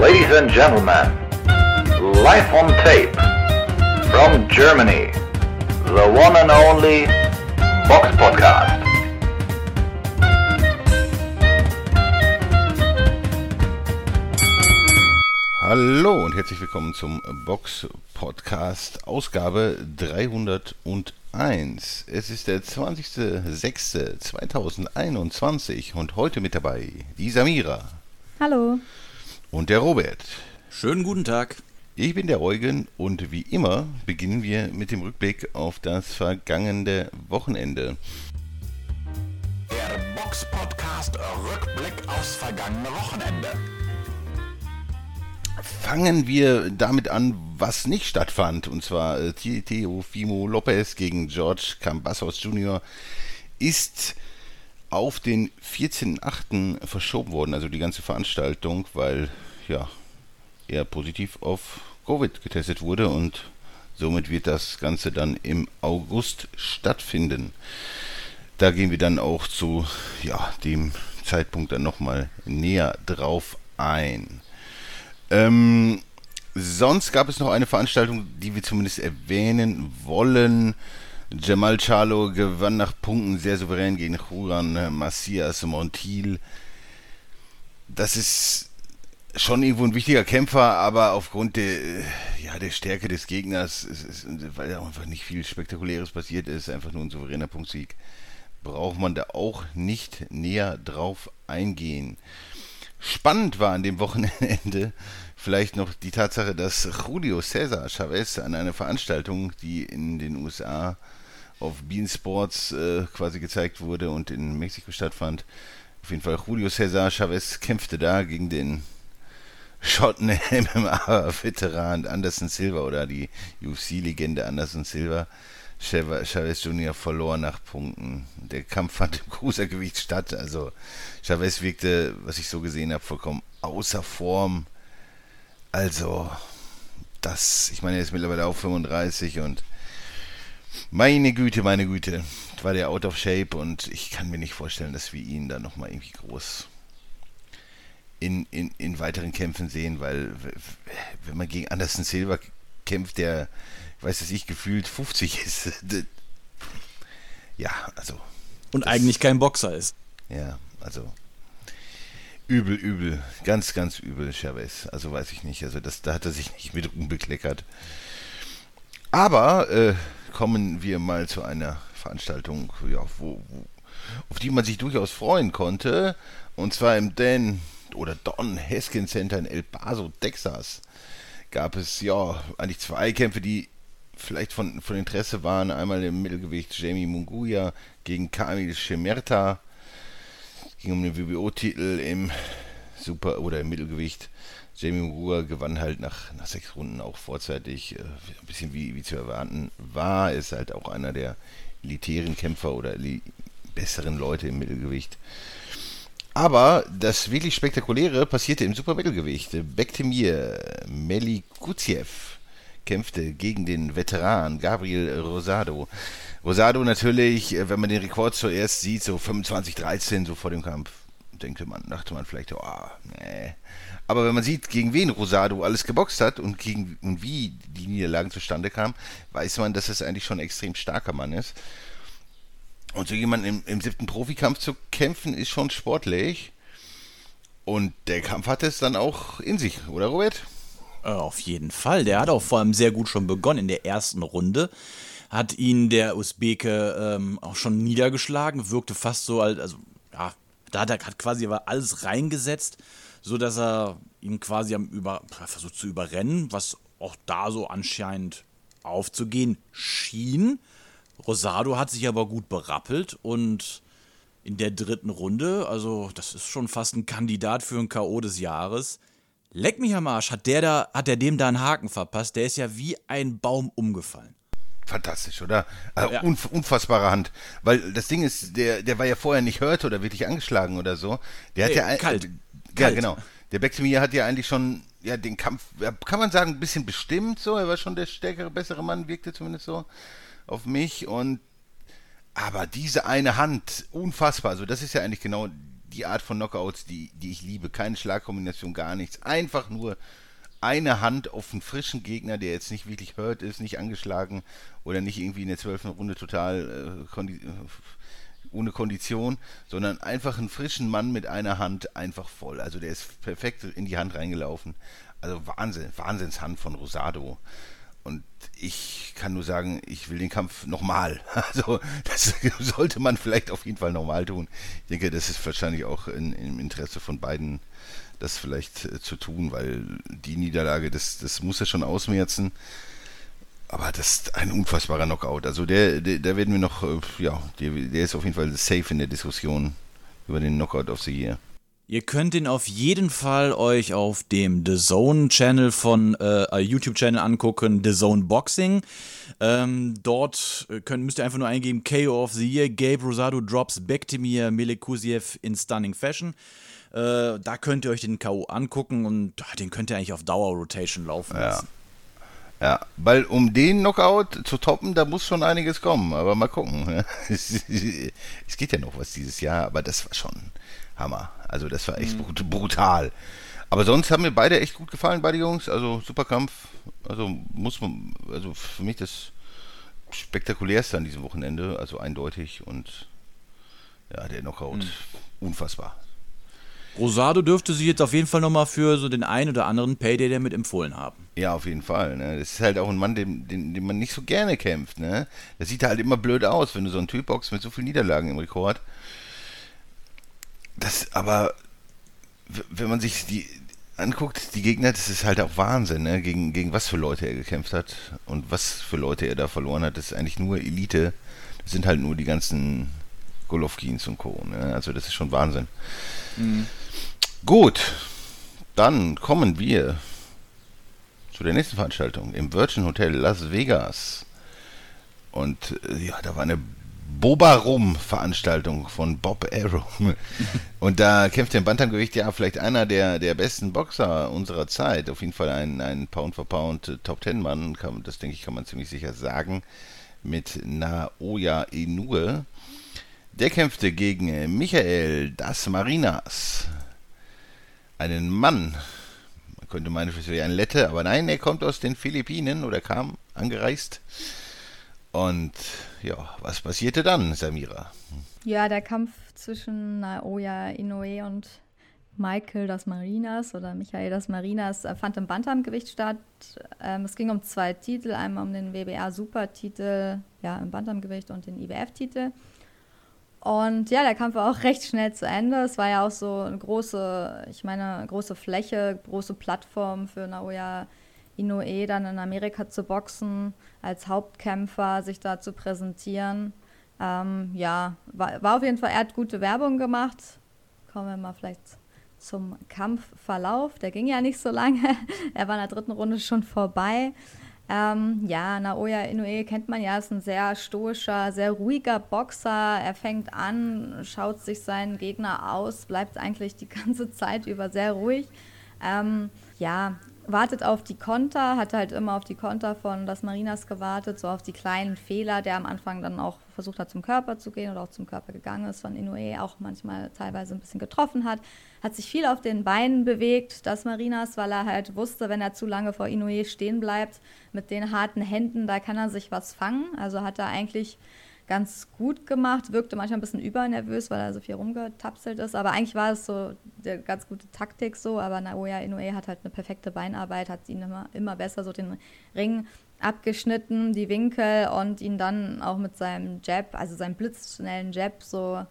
Ladies and gentlemen, live on tape from Germany, the one and only Box Podcast. Hallo und herzlich willkommen zum Box Podcast Ausgabe 301. Es ist der 20.06.2021 und heute mit dabei die Samira. Hallo. Und der Robert. Schönen guten Tag. Ich bin der Eugen und wie immer beginnen wir mit dem Rückblick auf das vergangene Wochenende. Der Box Podcast Rückblick aufs vergangene Wochenende. Fangen wir damit an, was nicht stattfand. Und zwar äh, Teofimo Lopez gegen George Cambassos Jr. ist auf den 14.8. verschoben worden, also die ganze Veranstaltung, weil ja er positiv auf Covid getestet wurde und somit wird das Ganze dann im August stattfinden. Da gehen wir dann auch zu ja, dem Zeitpunkt dann nochmal näher drauf ein. Ähm, sonst gab es noch eine Veranstaltung, die wir zumindest erwähnen wollen. Jamal Charlo gewann nach Punkten sehr souverän gegen Juan Macias Montil. Das ist schon irgendwo ein wichtiger Kämpfer, aber aufgrund der, ja, der Stärke des Gegners, ist, ist, weil einfach nicht viel Spektakuläres passiert ist, einfach nur ein souveräner Punktsieg, braucht man da auch nicht näher drauf eingehen. Spannend war an dem Wochenende vielleicht noch die Tatsache, dass Julio Cesar Chavez an einer Veranstaltung, die in den USA auf Bean Sports äh, quasi gezeigt wurde und in Mexiko stattfand, auf jeden Fall Julio Cesar Chavez kämpfte da gegen den Schotten MMA-Veteran Anderson Silva oder die UFC-Legende Anderson Silva. Chavez Jr. verlor nach Punkten. Der Kampf fand im Cruisergewicht statt. Also Chavez wirkte, was ich so gesehen habe, vollkommen außer Form. Also, das, ich meine, er ist mittlerweile auch 35 und meine Güte, meine Güte, war der out of shape und ich kann mir nicht vorstellen, dass wir ihn da nochmal irgendwie groß in, in, in weiteren Kämpfen sehen, weil wenn man gegen Anderson Silva kämpft, der, weiß es ich, gefühlt 50 ist. ja, also. Und eigentlich kein Boxer ist. Ja, also. Übel, übel. Ganz, ganz übel, Chavez. Also weiß ich nicht. Also das, da hat er sich nicht mit unbekleckert. Aber äh, kommen wir mal zu einer Veranstaltung, ja, wo, wo, auf die man sich durchaus freuen konnte. Und zwar im Dan oder Don Haskins Center in El Paso, Texas, gab es ja eigentlich zwei Kämpfe, die vielleicht von, von Interesse waren. Einmal im Mittelgewicht Jamie Munguia gegen Kamil Shemerta. Ging um den WBO-Titel im Super- oder im Mittelgewicht. Jamie Munguia gewann halt nach, nach sechs Runden auch vorzeitig. Äh, ein bisschen wie, wie zu erwarten war. Ist halt auch einer der elitären Kämpfer oder besseren Leute im Mittelgewicht. Aber das wirklich Spektakuläre passierte im Supermittelgewicht. Bektemir Melikuziev kämpfte gegen den Veteran Gabriel Rosado. Rosado natürlich, wenn man den Rekord zuerst sieht, so 25-13 so vor dem Kampf, denkt man, dachte man vielleicht, oh, nee. Aber wenn man sieht, gegen wen Rosado alles geboxt hat und, gegen, und wie die Niederlagen zustande kamen, weiß man, dass es eigentlich schon ein extrem starker Mann ist. Und so jemanden im, im siebten Profikampf zu kämpfen, ist schon sportlich. Und der Kampf hat es dann auch in sich, oder Robert? Äh, auf jeden Fall. Der hat auch vor allem sehr gut schon begonnen in der ersten Runde. Hat ihn der Usbeke ähm, auch schon niedergeschlagen, wirkte fast so, als, also ja, da hat er hat quasi aber alles reingesetzt, so dass er ihm quasi am über, versucht zu überrennen, was auch da so anscheinend aufzugehen schien. Rosado hat sich aber gut berappelt und in der dritten Runde, also das ist schon fast ein Kandidat für ein K.O. des Jahres. Leck mich am Arsch, hat der da, hat der dem da einen Haken verpasst? Der ist ja wie ein Baum umgefallen. Fantastisch, oder? Also Ja. unf unfassbare Hand. Weil das Ding ist, der, der war ja vorher nicht hört oder wirklich angeschlagen oder so. Der hat Nee, ja kalt. Ja, Kalt. genau. Der Bektemir hat ja eigentlich schon ja, den Kampf, ja, kann man sagen, ein bisschen bestimmt so. Er war schon der stärkere, bessere Mann, wirkte zumindest so auf mich. Und aber diese eine Hand, unfassbar. Also das ist ja eigentlich genau die Art von Knockouts, die, die ich liebe. Keine Schlagkombination, gar nichts. Einfach nur eine Hand auf einen frischen Gegner, der jetzt nicht wirklich hurt ist, nicht angeschlagen oder nicht irgendwie in der zwölften Runde total äh, kondi ohne Kondition, sondern einfach einen frischen Mann mit einer Hand einfach voll. Also der ist perfekt in die Hand reingelaufen. Also Wahnsinn, Wahnsinnshand von Rosado. Und ich kann nur sagen, ich will den Kampf nochmal. Also das sollte man vielleicht auf jeden Fall nochmal tun. Ich denke, das ist wahrscheinlich auch in, im Interesse von beiden, das vielleicht äh, zu tun, weil die Niederlage, das, das muss er schon ausmerzen. Aber das ist ein unfassbarer Knockout. Also der, der, der werden wir noch, äh, ja, der, der ist auf jeden Fall safe in der Diskussion über den Knockout of the Year. Ihr könnt ihn auf jeden Fall euch auf dem The Zone Channel von äh, YouTube Channel angucken, The Zone Boxing. Ähm, dort äh, könnt, müsst ihr einfach nur eingeben KO of the Year, Gabe Rosado drops Bektemir Melekusiev in stunning fashion. Äh, da könnt ihr euch den KO angucken und den könnt ihr eigentlich auf Dauer-Rotation laufen Ja. lassen. Ja, weil um den Knockout zu toppen, da muss schon einiges kommen. Aber mal gucken. ne? Es geht ja noch was dieses Jahr, aber das war schon Hammer. Also das war echt brut- brutal. Aber sonst haben mir beide echt gut gefallen, beide Jungs. Also super Kampf. Also muss man, also für mich das spektakulärste an diesem Wochenende. Also eindeutig und ja, der Knockout unfassbar. Rosado dürfte sich jetzt auf jeden Fall nochmal für so den einen oder anderen Payday damit empfohlen haben. Ja, auf jeden Fall. Ne? Das ist halt auch ein Mann, den, den, den man nicht so gerne kämpft. Ne? Das sieht halt immer blöd aus, wenn du so einen Typ boxst mit so vielen Niederlagen im Rekord. Das, aber wenn man sich die anguckt, die Gegner, das ist halt auch Wahnsinn, ne? gegen, gegen was für Leute er gekämpft hat und was für Leute er da verloren hat. Das ist eigentlich nur Elite. Das sind halt nur die ganzen Golovkins und Co. Ne? Also das ist schon Wahnsinn. Gut, dann kommen wir zu der nächsten Veranstaltung im Virgin Hotel Las Vegas. Und äh, ja, da war eine Boba-Rum-Veranstaltung von Bob Arum. Und da kämpft im Bantamgewicht ja vielleicht einer der, der besten Boxer unserer Zeit. Auf jeden Fall ein, ein Pound-for-Pound äh, Top-Ten-Mann, kann- das denke ich, kann man ziemlich sicher sagen, mit Naoya Inoue. Der kämpfte gegen Michael Das Marinas, einen Mann, man könnte meinen, es wäre ein Lette, aber nein, er kommt aus den Philippinen oder kam angereist. Und ja, was passierte dann, Samira? Ja, der Kampf zwischen Naoya Inoue und Michael das Marinas oder Michael das Marinas äh, fand im Bantamgewicht statt. Ähm, es ging um zwei Titel, einmal um den WBA Supertitel ja, im Bantamgewicht und den IWF-Titel. Und ja, der Kampf war auch recht schnell zu Ende. Es war ja auch so eine große, ich meine, große Fläche, große Plattform für Naoya Inoue dann in Amerika zu boxen, als Hauptkämpfer sich da zu präsentieren. Ähm, ja, war, war auf jeden Fall, er hat gute Werbung gemacht. Kommen wir mal vielleicht zum Kampfverlauf. Der ging ja nicht so lange. er war in der dritten Runde schon vorbei. Ähm, ja, Naoya Inoue kennt man ja, ist ein sehr stoischer, sehr ruhiger Boxer. Er fängt an, schaut sich seinen Gegner aus, bleibt eigentlich die ganze Zeit über sehr ruhig. Ähm, ja, wartet auf die Konter, hat halt immer auf die Konter von das Marinas gewartet, so auf die kleinen Fehler, der am Anfang dann auch versucht hat, zum Körper zu gehen oder auch zum Körper gegangen ist, von Inoue auch manchmal teilweise ein bisschen getroffen hat. Hat sich viel auf den Beinen bewegt, das Marinas, weil er halt wusste, wenn er zu lange vor Inoue stehen bleibt, mit den harten Händen, da kann er sich was fangen. Also hat er eigentlich ganz gut gemacht, wirkte manchmal ein bisschen übernervös, weil er so viel rumgetapselt ist. Aber eigentlich war es so eine ganz gute Taktik so. Aber Naoya Inoue hat halt eine perfekte Beinarbeit, hat ihn immer, immer besser so den Ring abgeschnitten, die Winkel und ihn dann auch mit seinem Jab, also seinem blitzschnellen Jab so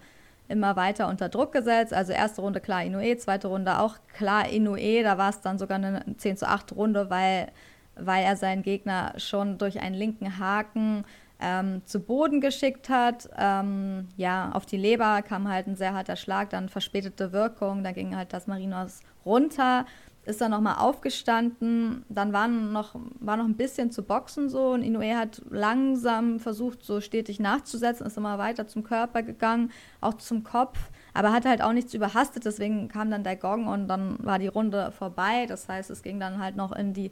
immer weiter unter Druck gesetzt. Also erste Runde klar Inoue, zweite Runde auch klar Inoue. Da war es dann sogar eine 10 zu 8 Runde, weil, weil er seinen Gegner schon durch einen linken Haken ähm, zu Boden geschickt hat. Ähm, ja, auf die Leber kam halt ein sehr harter Schlag, dann verspätete Wirkung, da ging halt das Marinos runter, ist dann nochmal aufgestanden, dann war noch, war noch ein bisschen zu boxen so und Inoue hat langsam versucht, so stetig nachzusetzen, ist immer weiter zum Körper gegangen, auch zum Kopf, aber hat halt auch nichts überhastet, deswegen kam dann der Gong und dann war die Runde vorbei, das heißt, es ging dann halt noch in die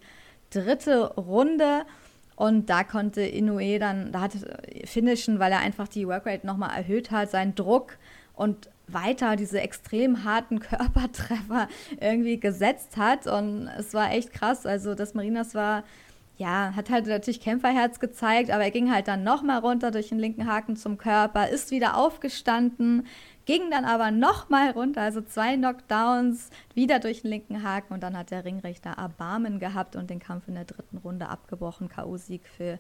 dritte Runde. Und da konnte Inoue dann, da hatte finishen, weil er einfach die Workrate nochmal erhöht hat, seinen Druck und weiter diese extrem harten Körpertreffer irgendwie gesetzt hat. Und es war echt krass. Also das Marinas war, ja, hat halt natürlich Kämpferherz gezeigt, aber er ging halt dann nochmal runter durch den linken Haken zum Körper, ist wieder aufgestanden, ging dann aber nochmal runter, also zwei Knockdowns, wieder durch den linken Haken und dann hat der Ringrichter Erbarmen gehabt und den Kampf in der dritten Runde abgebrochen. K.O.-Sieg für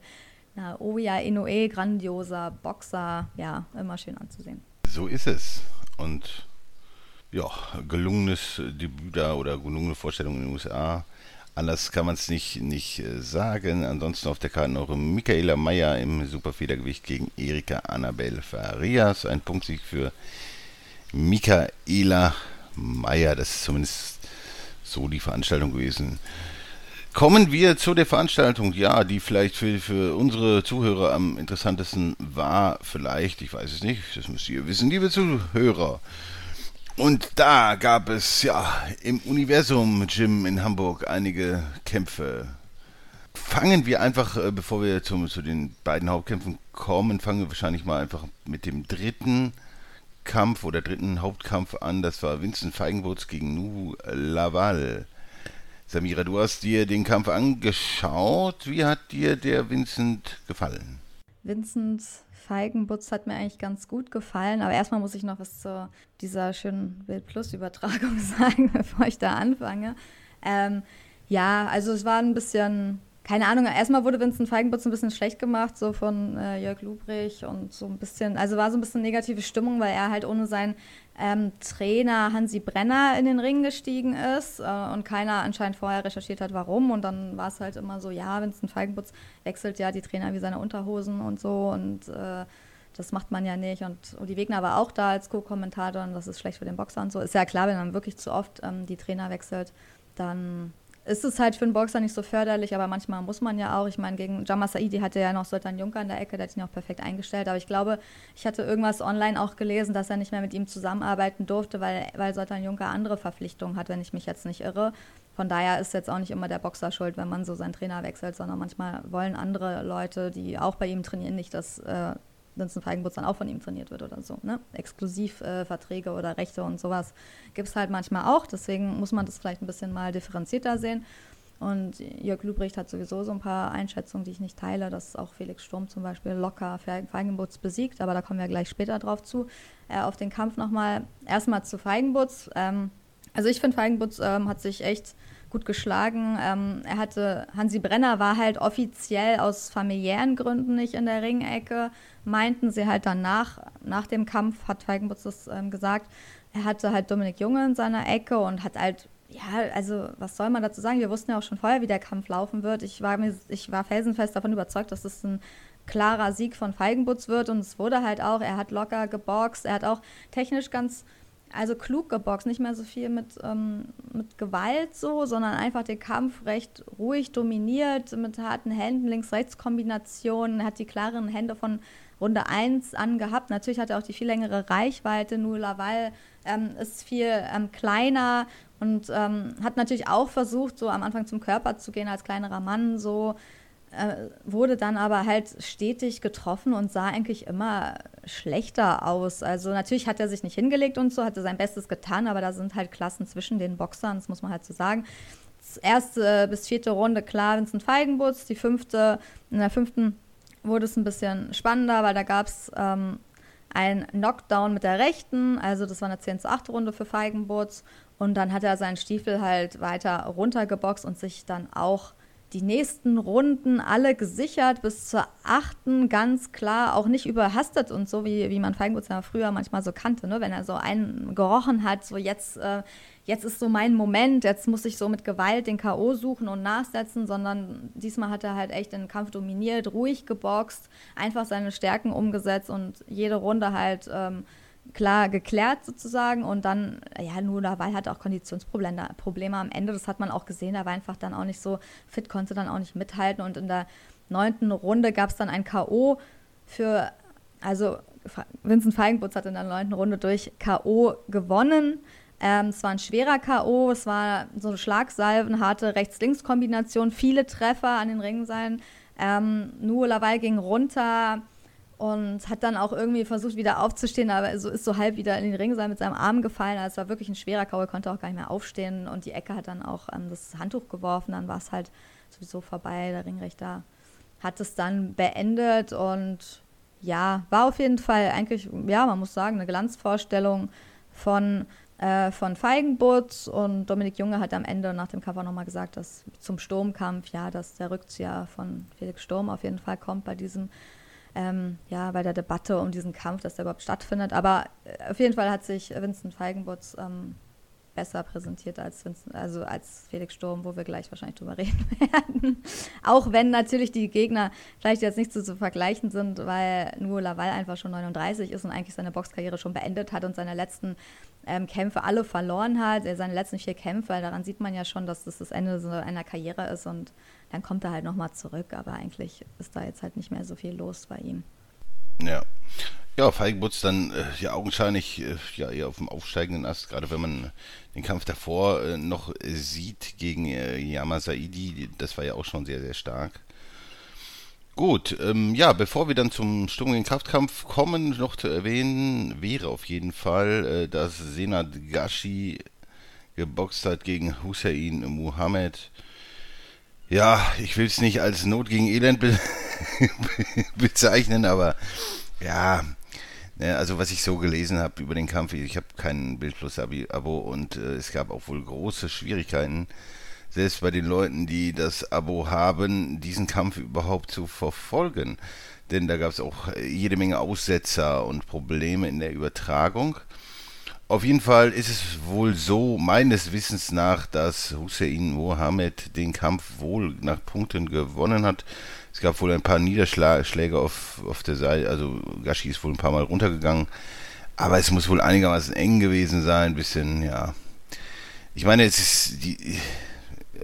Naoya Inoue, grandioser Boxer, ja, immer schön anzusehen. So ist es. Und ja, gelungenes Debüt da oder gelungene Vorstellung in den USA. Anders kann man es nicht, nicht äh, sagen. Ansonsten auf der Karte noch Michaela Meyer im Superfedergewicht gegen Erika Annabel Farias. Ein Punktsieg für Michaela Meyer. Das ist zumindest so die Veranstaltung gewesen. Kommen wir zu der Veranstaltung, ja, die vielleicht für, für unsere Zuhörer am interessantesten war. Vielleicht, ich weiß es nicht, das müsst ihr wissen, liebe Zuhörer. Und da gab es ja im Universum Gym in Hamburg einige Kämpfe. Fangen wir einfach, äh, bevor wir zum, zu den beiden Hauptkämpfen kommen, fangen wir wahrscheinlich mal einfach mit dem dritten Kampf oder dritten Hauptkampf an. Das war Vincent Feigenbutz gegen Nuhu Laval. Samira, du hast dir den Kampf angeschaut. Wie hat dir der Vincent gefallen? Vincent Feigenbutz hat mir eigentlich ganz gut gefallen, aber erstmal muss ich noch was zu dieser schönen Bild Plus Übertragung sagen, bevor ich da anfange. Ähm, ja, also es war ein bisschen keine Ahnung, erstmal wurde Vincent Feigenbutz ein bisschen schlecht gemacht, so von äh, Jörg Lubrich und so ein bisschen, also war so ein bisschen negative Stimmung, weil er halt ohne seinen ähm, Trainer Hansi Brenner in den Ring gestiegen ist äh, und keiner anscheinend vorher recherchiert hat, warum. Und dann war es halt immer so, ja, Vincent Feigenbutz wechselt ja die Trainer wie seine Unterhosen und so und äh, das macht man ja nicht. Und Uli Wegner war auch da als Co-Kommentator und das ist schlecht für den Boxer und so. Ist ja klar, wenn man wirklich zu oft ähm, die Trainer wechselt, dann ist es halt für einen Boxer nicht so förderlich, aber manchmal muss man ja auch. Ich meine, gegen Jama Saidi hatte ja noch Sultan Juncker in der Ecke, der hat ihn auch perfekt eingestellt. Aber ich glaube, ich hatte irgendwas online auch gelesen, dass er nicht mehr mit ihm zusammenarbeiten durfte, weil, weil Sultan Juncker andere Verpflichtungen hat, wenn ich mich jetzt nicht irre. Von daher ist jetzt auch nicht immer der Boxer schuld, wenn man so seinen Trainer wechselt, sondern manchmal wollen andere Leute, die auch bei ihm trainieren, nicht, dass äh, Vincent Feigenbutz dann auch von ihm trainiert wird oder so. Ne? Exklusivverträge äh, oder Rechte und sowas gibt es halt manchmal auch. Deswegen muss man das vielleicht ein bisschen mal differenzierter sehen. Und Jörg Lübricht hat sowieso so ein paar Einschätzungen, die ich nicht teile, dass auch Felix Sturm zum Beispiel locker Feigenbutz besiegt, aber da kommen wir gleich später drauf zu. Äh, auf den Kampf nochmal, erstmal zu Feigenbutz. Ähm, also ich finde, Feigenbutz ähm, hat sich echt gut geschlagen. Ähm, er hatte, Hansi Brenner war halt offiziell aus familiären Gründen nicht in der Ringecke, meinten sie halt danach, nach dem Kampf, hat Feigenbutz das ähm, gesagt, er hatte halt Dominik Junge in seiner Ecke und hat halt, ja, also was soll man dazu sagen? Wir wussten ja auch schon vorher, wie der Kampf laufen wird. Ich war, mir, ich war felsenfest davon überzeugt, dass es ein klarer Sieg von Feigenbutz wird und es wurde halt auch, er hat locker geboxt, er hat auch technisch ganz also klug geboxt, nicht mehr so viel mit, ähm, mit Gewalt so, sondern einfach den Kampf recht ruhig dominiert, mit harten Händen, Links-Rechts-Kombinationen, hat die klaren Hände von Runde 1 angehabt. Natürlich hat er auch die viel längere Reichweite, nur Laval ähm, ist viel ähm, kleiner und ähm, hat natürlich auch versucht, so am Anfang zum Körper zu gehen als kleinerer Mann, so äh, wurde dann aber halt stetig getroffen und sah eigentlich immer schlechter aus. Also natürlich hat er sich nicht hingelegt und so, hatte sein Bestes getan, aber da sind halt Klassen zwischen den Boxern, das muss man halt so sagen. Erste bis vierte Runde klar Vincent Feigenbutz, die fünfte, in der fünften wurde es ein bisschen spannender, weil da gab es ähm, ein Knockdown mit der rechten, also das war eine 10 zu 8 Runde für Feigenbutz und dann hat er seinen Stiefel halt weiter runtergeboxt und sich dann auch die nächsten Runden alle gesichert bis zur achten, ganz klar, auch nicht überhastet und so, wie, wie man Feigenbutz ja früher manchmal so kannte, ne? wenn er so einen gerochen hat, so jetzt, äh, jetzt ist so mein Moment, jetzt muss ich so mit Gewalt den K.O. suchen und nachsetzen, sondern diesmal hat er halt echt den Kampf dominiert, ruhig geboxt, einfach seine Stärken umgesetzt und jede Runde halt ähm, klar geklärt sozusagen und dann, ja, nur dabei hat auch Konditionsprobleme Probleme am Ende, das hat man auch gesehen, er war einfach dann auch nicht so fit, konnte dann auch nicht mithalten und in der neunten Runde gab es dann ein K.O. für, also Vincent Feigenbutz hat in der neunten Runde durch K.O. gewonnen. Ähm, es war ein schwerer K.O., es war so eine Schlagsalven, harte Rechts-Links-Kombination, viele Treffer an den Ringseilen. Ähm, Nuo Laval ging runter, und hat dann auch irgendwie versucht, wieder aufzustehen, aber so ist so halb wieder in den Ringseil mit seinem Arm gefallen. Also es war wirklich ein schwerer Kau, er konnte auch gar nicht mehr aufstehen und die Ecke hat dann auch ähm, das Handtuch geworfen, dann war es halt sowieso vorbei. Der Ringrichter hat es dann beendet und ja, war auf jeden Fall eigentlich, ja, man muss sagen, eine Glanzvorstellung von, äh, von Feigenbutz und Dominik Junge hat am Ende nach dem Cover nochmal gesagt, dass zum Sturmkampf, ja, dass der Rückzieher von Felix Sturm auf jeden Fall kommt bei diesem, ähm, ja, bei der Debatte um diesen Kampf, dass der überhaupt stattfindet. Aber äh, auf jeden Fall hat sich Vincent Feigenbutz ähm, besser präsentiert als, also als Felix Sturm, wo wir gleich wahrscheinlich drüber reden werden. Auch wenn natürlich die Gegner vielleicht jetzt nicht so zu vergleichen sind, weil nur Laval einfach schon 39 ist und eigentlich seine Boxkarriere schon beendet hat und seine letzten ähm, Kämpfe alle verloren hat. Seine letzten vier Kämpfe, daran sieht man ja schon, dass das das Ende so einer Karriere ist und dann kommt er halt nochmal zurück. Aber eigentlich ist da jetzt halt nicht mehr so viel los bei ihm. Ja. Ja, Feigenbutz dann äh, ja augenscheinlich äh, ja eher auf dem aufsteigenden Ast, gerade wenn man den Kampf davor äh, noch sieht gegen äh, Yama Saidi, das war ja auch schon sehr, sehr stark. Gut, ähm, ja, bevor wir dann zum Sturm in Kraftkampf kommen, noch zu erwähnen wäre auf jeden Fall, äh, dass Senat Gashi geboxt hat gegen Hussein Muhammad. Ja, ich will es nicht als Not gegen Elend be bezeichnen, aber ja, ne, also was ich so gelesen habe über den Kampf, ich habe kein Bild plus Abo und äh, es gab auch wohl große Schwierigkeiten, selbst bei den Leuten, die das Abo haben, diesen Kampf überhaupt zu verfolgen. Denn da gab es auch jede Menge Aussetzer und Probleme in der Übertragung. Auf jeden Fall ist es wohl so, meines Wissens nach, dass Hussein Mohammed den Kampf wohl nach Punkten gewonnen hat. Es gab wohl ein paar Niederschläge auf, auf der Seite, also Gashi ist wohl ein paar Mal runtergegangen. Aber es muss wohl einigermaßen eng gewesen sein, ein bisschen, ja. Ich meine, es ist die.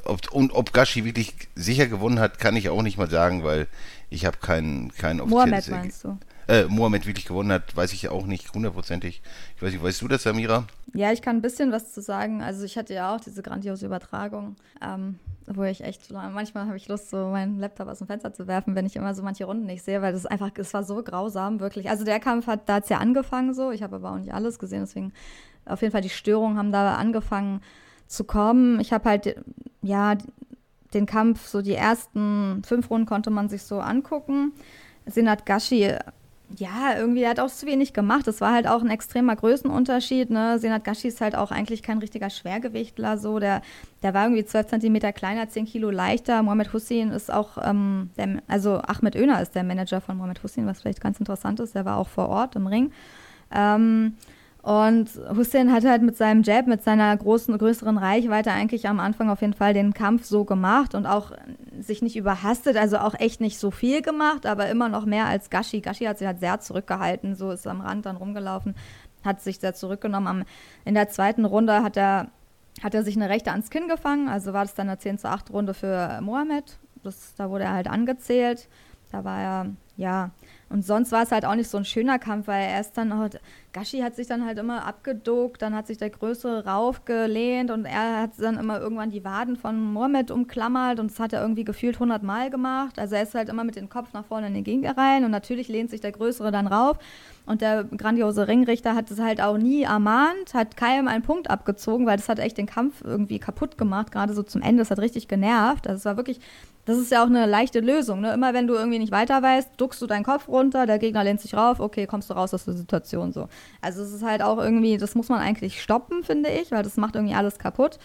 Ob, und ob Gashi wirklich sicher gewonnen hat, kann ich auch nicht mal sagen, weil ich habe kein, kein offizielles... Mohamed meinst du? Äh, Mohamed wirklich gewonnen hat, weiß ich ja auch nicht hundertprozentig. Ich weiß nicht, weißt du das, Samira? Ja, ich kann ein bisschen was zu sagen. Also ich hatte ja auch diese grandiose Übertragung. Ähm, wo ich echt, manchmal habe ich Lust, so meinen Laptop aus dem Fenster zu werfen, wenn ich immer so manche Runden nicht sehe, weil das einfach, es war so grausam, wirklich. Also der Kampf hat, da es ja angefangen so, ich habe aber auch nicht alles gesehen, deswegen auf jeden Fall die Störungen haben da angefangen zu kommen. Ich habe halt, ja, den Kampf, so die ersten fünf Runden konnte man sich so angucken. Senat Gashi ja, irgendwie hat auch zu wenig gemacht. Das war halt auch ein extremer Größenunterschied. Ne? Senat Gashi ist halt auch eigentlich kein richtiger Schwergewichtler. So. Der, der war irgendwie 12 Zentimeter kleiner, 10 Kilo leichter. Mohamed Hussein ist auch, ähm, der, also Ahmed Öner ist der Manager von Mohamed Hussein, was vielleicht ganz interessant ist. Der war auch vor Ort im Ring. Ähm, und Hussein hat halt mit seinem Jab, mit seiner großen, größeren Reichweite eigentlich am Anfang auf jeden Fall den Kampf so gemacht und auch sich nicht überhastet, also auch echt nicht so viel gemacht, aber immer noch mehr als Gashi. Gashi hat sich halt sehr zurückgehalten, so ist am Rand dann rumgelaufen, hat sich sehr zurückgenommen. in der zweiten Runde hat er, hat er sich eine Rechte ans Kinn gefangen, also war das dann eine 10 zu 8 Runde für Mohamed. Das, da wurde er halt angezählt. Da war er, ja, und sonst war es halt auch nicht so ein schöner Kampf, weil er ist dann halt, Gashi hat sich dann halt immer abgeduckt, dann hat sich der Größere raufgelehnt und er hat dann immer irgendwann die Waden von Mohammed umklammert und das hat er irgendwie gefühlt 100 Mal gemacht. Also er ist halt immer mit dem Kopf nach vorne in den Gegner rein und natürlich lehnt sich der Größere dann rauf und der grandiose Ringrichter hat es halt auch nie ermahnt, hat keinem einen Punkt abgezogen, weil das hat echt den Kampf irgendwie kaputt gemacht, gerade so zum Ende. Das hat richtig genervt. Also es war wirklich das ist ja auch eine leichte Lösung. Ne? Immer wenn du irgendwie nicht weiter weißt, duckst du deinen Kopf runter, der Gegner lehnt sich rauf, okay, kommst du raus aus der Situation so. Also es ist halt auch irgendwie, das muss man eigentlich stoppen, finde ich, weil das macht irgendwie alles kaputt.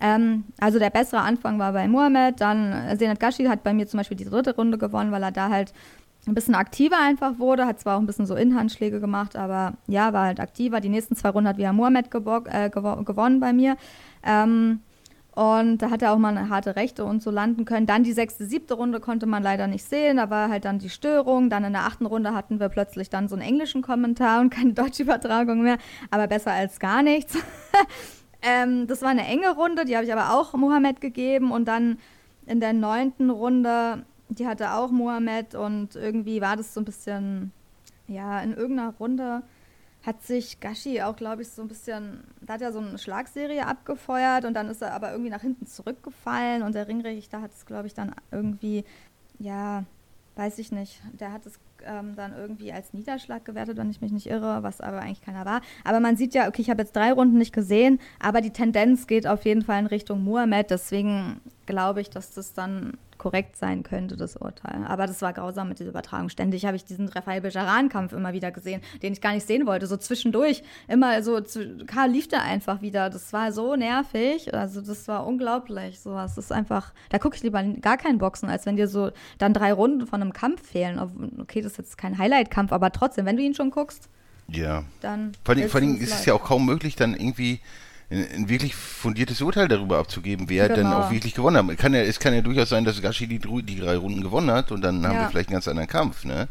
Ähm, also der bessere Anfang war bei Mohamed, dann Senat Gashi hat bei mir zum Beispiel die dritte Runde gewonnen, weil er da halt ein bisschen aktiver einfach wurde, hat zwar auch ein bisschen so Inhandschläge gemacht, aber ja, war halt aktiver. Die nächsten zwei Runden hat wieder Mohamed äh, gewo gewonnen bei mir. Ähm, und da hat er auch mal eine harte Rechte und so landen können. Dann die sechste, siebte Runde konnte man leider nicht sehen. Da war halt dann die Störung. Dann in der achten Runde hatten wir plötzlich dann so einen englischen Kommentar und keine deutsche Übertragung mehr. Aber besser als gar nichts. ähm, das war eine enge Runde, die habe ich aber auch Mohammed gegeben. Und dann in der neunten Runde, die hatte auch Mohammed. Und irgendwie war das so ein bisschen, ja, in irgendeiner Runde hat sich Gashi auch, glaube ich, so ein bisschen, da hat er so eine Schlagserie abgefeuert und dann ist er aber irgendwie nach hinten zurückgefallen und der Ringrichter hat es, glaube ich, dann irgendwie, ja, weiß ich nicht. Der hat es ähm, dann irgendwie als Niederschlag gewertet, wenn ich mich nicht irre, was aber eigentlich keiner war. Aber man sieht ja, okay, ich habe jetzt drei Runden nicht gesehen, aber die Tendenz geht auf jeden Fall in Richtung Muhammad. Deswegen glaube ich, dass das dann korrekt sein könnte, das Urteil. Aber das war grausam mit dieser Übertragung. Ständig habe ich diesen Rafael Bejaran-Kampf immer wieder gesehen, den ich gar nicht sehen wollte. So zwischendurch, immer so, Karl lief da einfach wieder. Das war so nervig. Also das war unglaublich. Sowas ist einfach, da gucke ich lieber gar keinen Boxen, als wenn dir so dann drei Runden von einem Kampf fehlen. Okay, das ist jetzt kein Highlight-Kampf, aber trotzdem, wenn du ihn schon guckst, ja. dann. Vor allem, vor allem ist es ja auch kaum möglich, dann irgendwie ein, ein, wirklich fundiertes Urteil darüber abzugeben, wer genau. dann auch wirklich gewonnen hat. Kann ja, es kann ja durchaus sein, dass Gashi die, die drei Runden gewonnen hat und dann haben ja. wir vielleicht einen ganz anderen Kampf. Ne?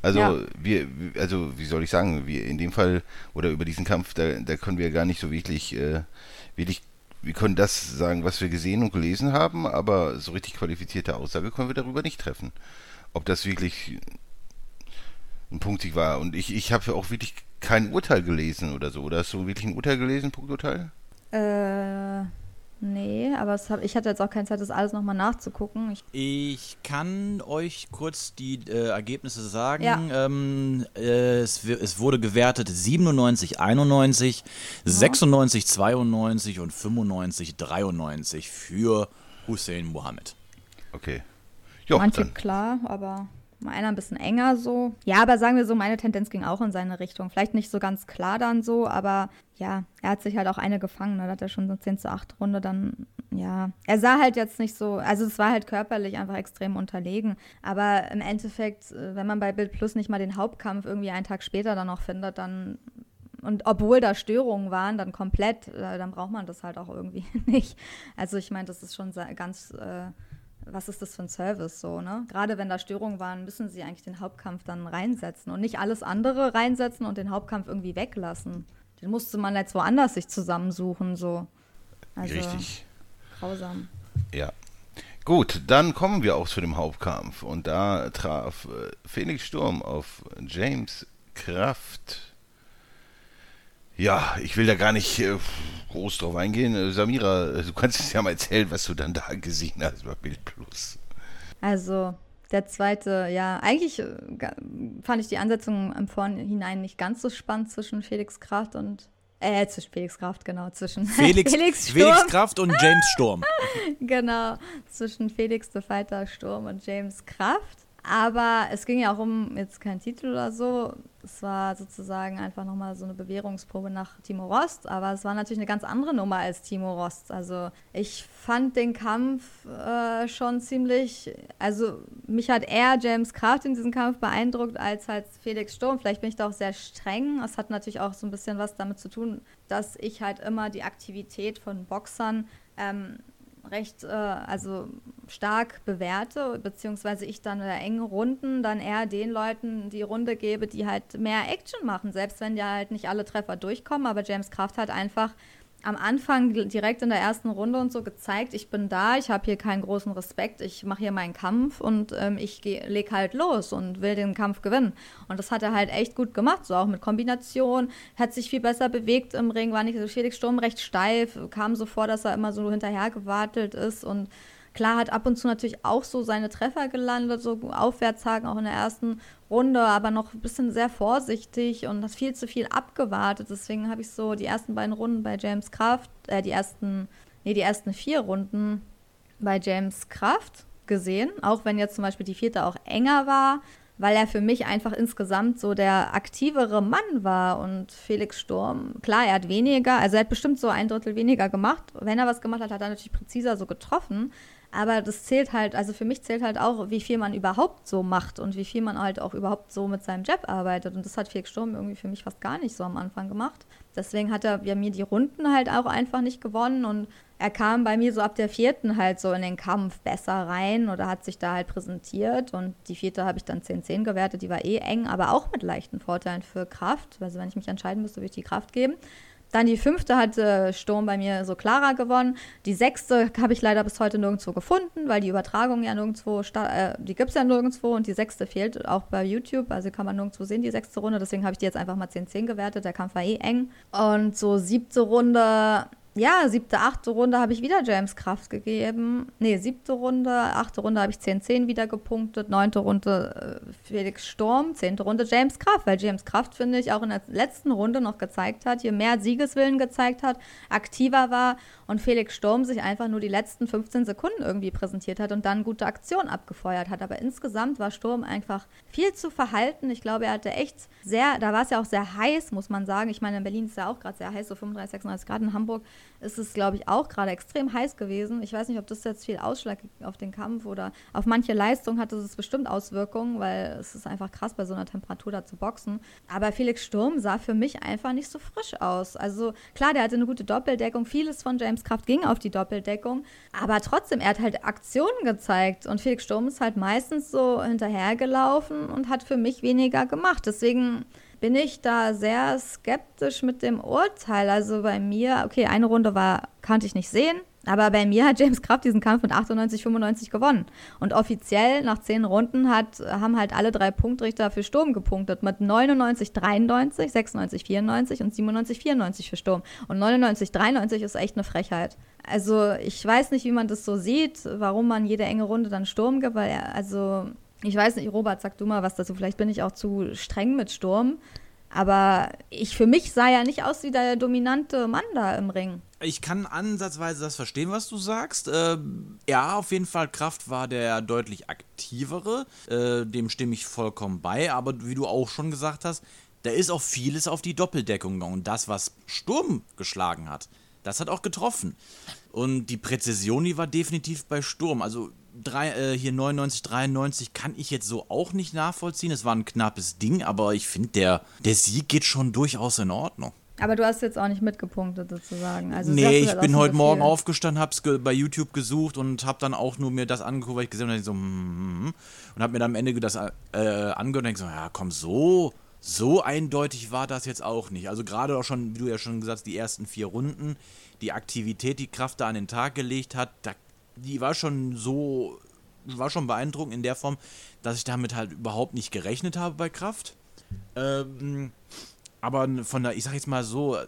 Also ja. wir, also wie soll ich sagen, wir in dem Fall oder über diesen Kampf, da, da können wir gar nicht so wirklich, äh, wirklich, wir können das sagen, was wir gesehen und gelesen haben, aber so richtig qualifizierte Aussage können wir darüber nicht treffen. Ob das wirklich ein Punktig war. Und ich, ich habe auch wirklich kein Urteil gelesen oder so. Oder hast du wirklich ein Urteil gelesen, Punkturteil? Äh, nee, aber hab, ich hatte jetzt auch keine Zeit, das alles nochmal nachzugucken. Ich, ich, kann euch kurz die äh, Ergebnisse sagen. Ja. Ähm, äh, es, es, wurde gewertet 97, 91, ja. 96, 92 und 95, 93 für Hussein Mohammed. Okay. Jo, Manche dann. klar, aber Meiner ein bisschen enger so. Ja, aber sagen wir so, meine Tendenz ging auch in seine Richtung. Vielleicht nicht so ganz klar dann so, aber ja, er hat sich halt auch eine gefangen. Ne? Da hat er schon so 10 zu 8 Runde dann, ja. Er sah halt jetzt nicht so, also es war halt körperlich einfach extrem unterlegen. Aber im Endeffekt, äh, wenn man bei Bild Plus nicht mal den Hauptkampf irgendwie einen Tag später dann noch findet, dann und obwohl da Störungen waren, dann komplett, äh, dann braucht man das halt auch irgendwie nicht. Also ich meine, das ist schon ganz äh, was ist das für ein Service so, ne? Gerade wenn da Störungen waren, müssen sie eigentlich den Hauptkampf dann reinsetzen und nicht alles andere reinsetzen und den Hauptkampf irgendwie weglassen. Den musste man jetzt woanders sich zusammensuchen, so. Also, Richtig. Grausam. Ja. Gut, dann kommen wir auch zu dem Hauptkampf und da traf äh, Felix Sturm auf James Kraft. Ja, ich will da gar nicht äh, groß drauf eingehen. Äh, Samira, äh, du kannst es ja mal erzählen, was du dann da gesehen hast bei Bild Plus. Also, der zweite, ja, eigentlich fand ich die Ansetzung im Vorhinein nicht ganz so spannend zwischen Felix Kraft und äh, zwischen Felix Kraft, genau, zwischen Felix, Felix, Felix Kraft und James Sturm. genau, zwischen Felix the Fighter Sturm und James Kraft. Aber es ging ja auch um jetzt keinen Titel oder so. Es war sozusagen einfach nochmal so eine Bewährungsprobe nach Timo Rost. Aber es war natürlich eine ganz andere Nummer als Timo Rost. Also ich fand den Kampf äh, schon ziemlich, also mich hat eher James Kraft in diesem Kampf beeindruckt als halt Felix Sturm. Vielleicht bin ich da auch sehr streng. Es hat natürlich auch so ein bisschen was damit zu tun, dass ich halt immer die Aktivität von Boxern ähm, recht, äh, also stark bewerte, beziehungsweise ich dann in engen Runden dann eher den Leuten die Runde gebe, die halt mehr Action machen, selbst wenn ja halt nicht alle Treffer durchkommen, aber James Kraft hat einfach am Anfang direkt in der ersten Runde und so gezeigt, ich bin da, ich habe hier keinen großen Respekt, ich mache hier meinen Kampf und ähm, ich leg halt los und will den Kampf gewinnen. Und das hat er halt echt gut gemacht, so auch mit Kombination, hat sich viel besser bewegt im Ring, war nicht so schädig Sturm recht steif, kam so vor, dass er immer so hinterher gewartet ist und Klar hat ab und zu natürlich auch so seine Treffer gelandet, so Aufwärtshaken auch in der ersten Runde, aber noch ein bisschen sehr vorsichtig und hat viel zu viel abgewartet. Deswegen habe ich so die ersten beiden Runden bei James Kraft, äh, die ersten, nee, die ersten vier Runden bei James Kraft gesehen, auch wenn jetzt zum Beispiel die vierte auch enger war, weil er für mich einfach insgesamt so der aktivere Mann war und Felix Sturm, klar, er hat weniger, also er hat bestimmt so ein Drittel weniger gemacht. Wenn er was gemacht hat, hat er natürlich präziser so getroffen. Aber das zählt halt, also für mich zählt halt auch, wie viel man überhaupt so macht und wie viel man halt auch überhaupt so mit seinem Jab arbeitet. Und das hat Felix Sturm irgendwie für mich fast gar nicht so am Anfang gemacht. Deswegen hat er ja mir die Runden halt auch einfach nicht gewonnen und er kam bei mir so ab der vierten halt so in den Kampf besser rein oder hat sich da halt präsentiert und die vierte habe ich dann 10-10 gewertet, die war eh eng, aber auch mit leichten Vorteilen für Kraft. Also wenn ich mich entscheiden müsste, würde ich die Kraft geben. Dann die fünfte hat äh, Sturm bei mir so klarer gewonnen. Die sechste habe ich leider bis heute nirgendwo gefunden, weil die Übertragung ja nirgendwo, äh, die gibt es ja nirgendwo und die sechste fehlt auch bei YouTube. Also kann man nirgendwo sehen, die sechste Runde. Deswegen habe ich die jetzt einfach mal 10-10 gewertet. Der Kampf war eh eng. Und so siebte Runde ja, siebte, achte Runde habe ich wieder James Kraft gegeben. Nee, siebte Runde, achte Runde habe ich 10-10 wieder gepunktet, neunte Runde äh, Felix Sturm, zehnte Runde James Kraft, weil James Kraft, finde ich, auch in der letzten Runde noch gezeigt hat, hier mehr Siegeswillen gezeigt hat, aktiver war und Felix Sturm sich einfach nur die letzten 15 Sekunden irgendwie präsentiert hat und dann gute Aktionen abgefeuert hat. Aber insgesamt war Sturm einfach viel zu verhalten. Ich glaube, er hatte echt sehr, da war es ja auch sehr heiß, muss man sagen. Ich meine, in Berlin ist ja auch gerade sehr heiß, so 35, 36 Grad. In Hamburg ist es, glaube ich, auch gerade extrem heiß gewesen. Ich weiß nicht, ob das jetzt viel Ausschlag auf den Kampf oder auf manche Leistung hatte es bestimmt Auswirkungen, weil es ist einfach krass, bei so einer Temperatur da zu boxen. Aber Felix Sturm sah für mich einfach nicht so frisch aus. Also klar, der hatte eine gute Doppeldeckung. Vieles von James Kraft ging auf die Doppeldeckung. Aber trotzdem, er hat halt Aktionen gezeigt. Und Felix Sturm ist halt meistens so hinterhergelaufen und hat für mich weniger gemacht. Deswegen bin ich da sehr skeptisch mit dem Urteil. Also bei mir, okay, eine Runde war, kannte ich nicht sehen. Aber bei mir hat James Kraft diesen Kampf mit 98, 95 gewonnen. Und offiziell nach zehn Runden hat, haben halt alle drei Punktrichter für Sturm gepunktet. Mit 99, 93, 96, 94 und 97, 94 für Sturm. Und 99, 93 ist echt eine Frechheit. Also ich weiß nicht, wie man das so sieht, warum man jede enge Runde dann Sturm gibt, weil er, also ich weiß nicht, Robert, sag du mal was dazu. Vielleicht bin ich auch zu streng mit Sturm. Aber ich für mich sah ja nicht aus wie der dominante Mann da im Ring. Ich kann ansatzweise das verstehen, was du sagst. Äh, ja, auf jeden Fall, Kraft war der deutlich aktivere. Äh, dem stimme ich vollkommen bei. Aber wie du auch schon gesagt hast, da ist auch vieles auf die Doppeldeckung gegangen. Und das, was Sturm geschlagen hat, das hat auch getroffen. Und die Präzision, die war definitiv bei Sturm. Also drei, äh, hier 99, 93 kann ich jetzt so auch nicht nachvollziehen. Es war ein knappes Ding, aber ich finde, der, der Sieg geht schon durchaus in Ordnung. Aber du hast jetzt auch nicht mitgepunktet sozusagen. Also nee, ich halt bin heute Morgen viel. aufgestanden, hab's bei YouTube gesucht und hab dann auch nur mir das angeguckt, weil ich gesehen habe, so, mm, und hab mir dann am Ende das äh, angehört und denk so, ja komm, so, so eindeutig war das jetzt auch nicht. Also gerade auch schon, wie du ja schon gesagt hast, die ersten vier Runden, die Aktivität, die Kraft da an den Tag gelegt hat, da die war schon so, war schon beeindruckend in der Form, dass ich damit halt überhaupt nicht gerechnet habe bei Kraft. Ähm, aber von der, ich sag jetzt mal so,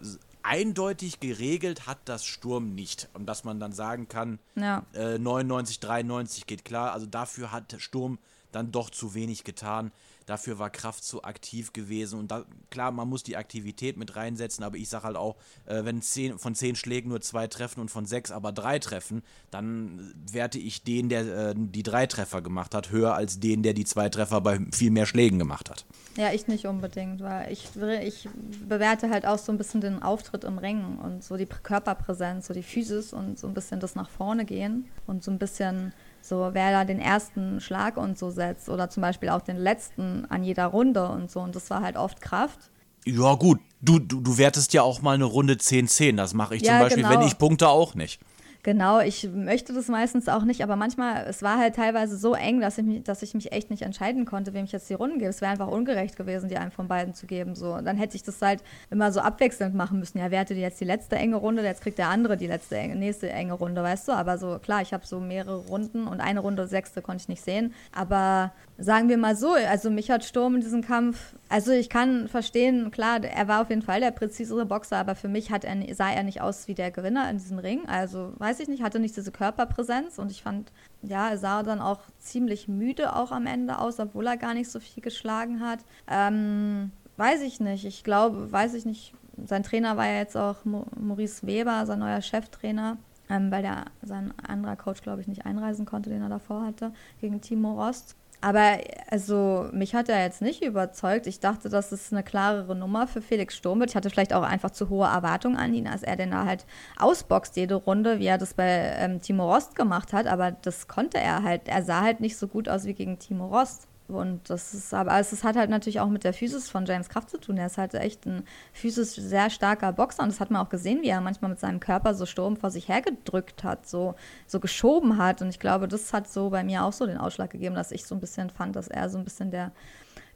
eindeutig geregelt hat das Sturm nicht. Und dass man dann sagen kann, ja. äh, 99, 93 geht klar. Also dafür hat Sturm dann doch zu wenig getan. Dafür war Kraft zu aktiv gewesen. Und da, klar, man muss die Aktivität mit reinsetzen, aber ich sage halt auch, äh, wenn zehn, von zehn Schlägen nur zwei treffen und von sechs aber drei treffen, dann werte ich den, der äh, die drei Treffer gemacht hat, höher als den, der die zwei Treffer bei viel mehr Schlägen gemacht hat. Ja, ich nicht unbedingt, weil ich, ich bewerte halt auch so ein bisschen den Auftritt im Ring und so die Körperpräsenz, so die Physis und so ein bisschen das nach vorne gehen und so ein bisschen so, wer da den ersten Schlag und so setzt oder zum Beispiel auch den letzten an jeder Runde und so. Und das war halt oft Kraft. Ja, gut. Du, du, du wertest ja auch mal eine Runde 10-10. Das mache ich ja, zum Beispiel, genau. wenn ich punkte, auch nicht. Genau, ich möchte das meistens auch nicht, aber manchmal, es war halt teilweise so eng, dass ich mich, dass ich mich echt nicht entscheiden konnte, wem ich jetzt die Runden gebe. Es wäre einfach ungerecht gewesen, die einem von beiden zu geben. So. Dann hätte ich das halt immer so abwechselnd machen müssen. Ja, wer hatte jetzt die letzte enge Runde, jetzt kriegt der andere die letzte enge, nächste enge Runde, weißt du? Aber so, klar, ich habe so mehrere Runden und eine Runde, sechste konnte ich nicht sehen. Aber sagen wir mal so, also mich hat Sturm in diesem Kampf, also ich kann verstehen, klar, er war auf jeden Fall der präzisere Boxer, aber für mich hat er, sah er nicht aus wie der Gewinner in diesem Ring. Also weiß ich nicht, hatte nicht diese Körperpräsenz und ich fand, ja, er sah dann auch ziemlich müde auch am Ende aus, obwohl er gar nicht so viel geschlagen hat. Ähm, weiß ich nicht, ich glaube, weiß ich nicht, sein Trainer war ja jetzt auch Maurice Weber, sein neuer Cheftrainer. Ähm, weil der, sein anderer Coach, glaube ich, nicht einreisen konnte, den er davor hatte, gegen Timo Rost. Aber also mich hat er jetzt nicht überzeugt. Ich dachte, das ist eine klarere Nummer für Felix Sturm wird. Ich hatte vielleicht auch einfach zu hohe Erwartungen an ihn, als er denn da halt ausboxt jede Runde, wie er das bei ähm, Timo Rost gemacht hat. Aber das konnte er halt. Er sah halt nicht so gut aus wie gegen Timo Rost. Und das ist, aber es hat halt natürlich auch mit der Physis von James Kraft zu tun. Er ist halt echt ein physisch sehr starker Boxer und das hat man auch gesehen, wie er manchmal mit seinem Körper so Sturm vor sich hergedrückt hat, so, so geschoben hat. Und ich glaube, das hat so bei mir auch so den Ausschlag gegeben, dass ich so ein bisschen fand, dass er so ein bisschen der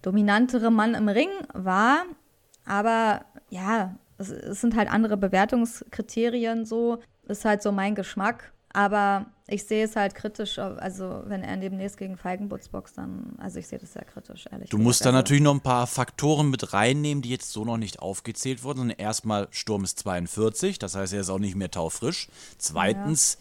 dominantere Mann im Ring war. Aber ja, es, es sind halt andere Bewertungskriterien so. Ist halt so mein Geschmack. Aber ich sehe es halt kritisch, also wenn er demnächst gegen Feigenbutz boxt, dann, also ich sehe das sehr kritisch, ehrlich Du gesagt. musst da Also- natürlich noch ein paar Faktoren mit reinnehmen, die jetzt so noch nicht aufgezählt wurden. sondern Erstmal, Sturm ist 42, das heißt, er ist auch nicht mehr taufrisch. Zweitens,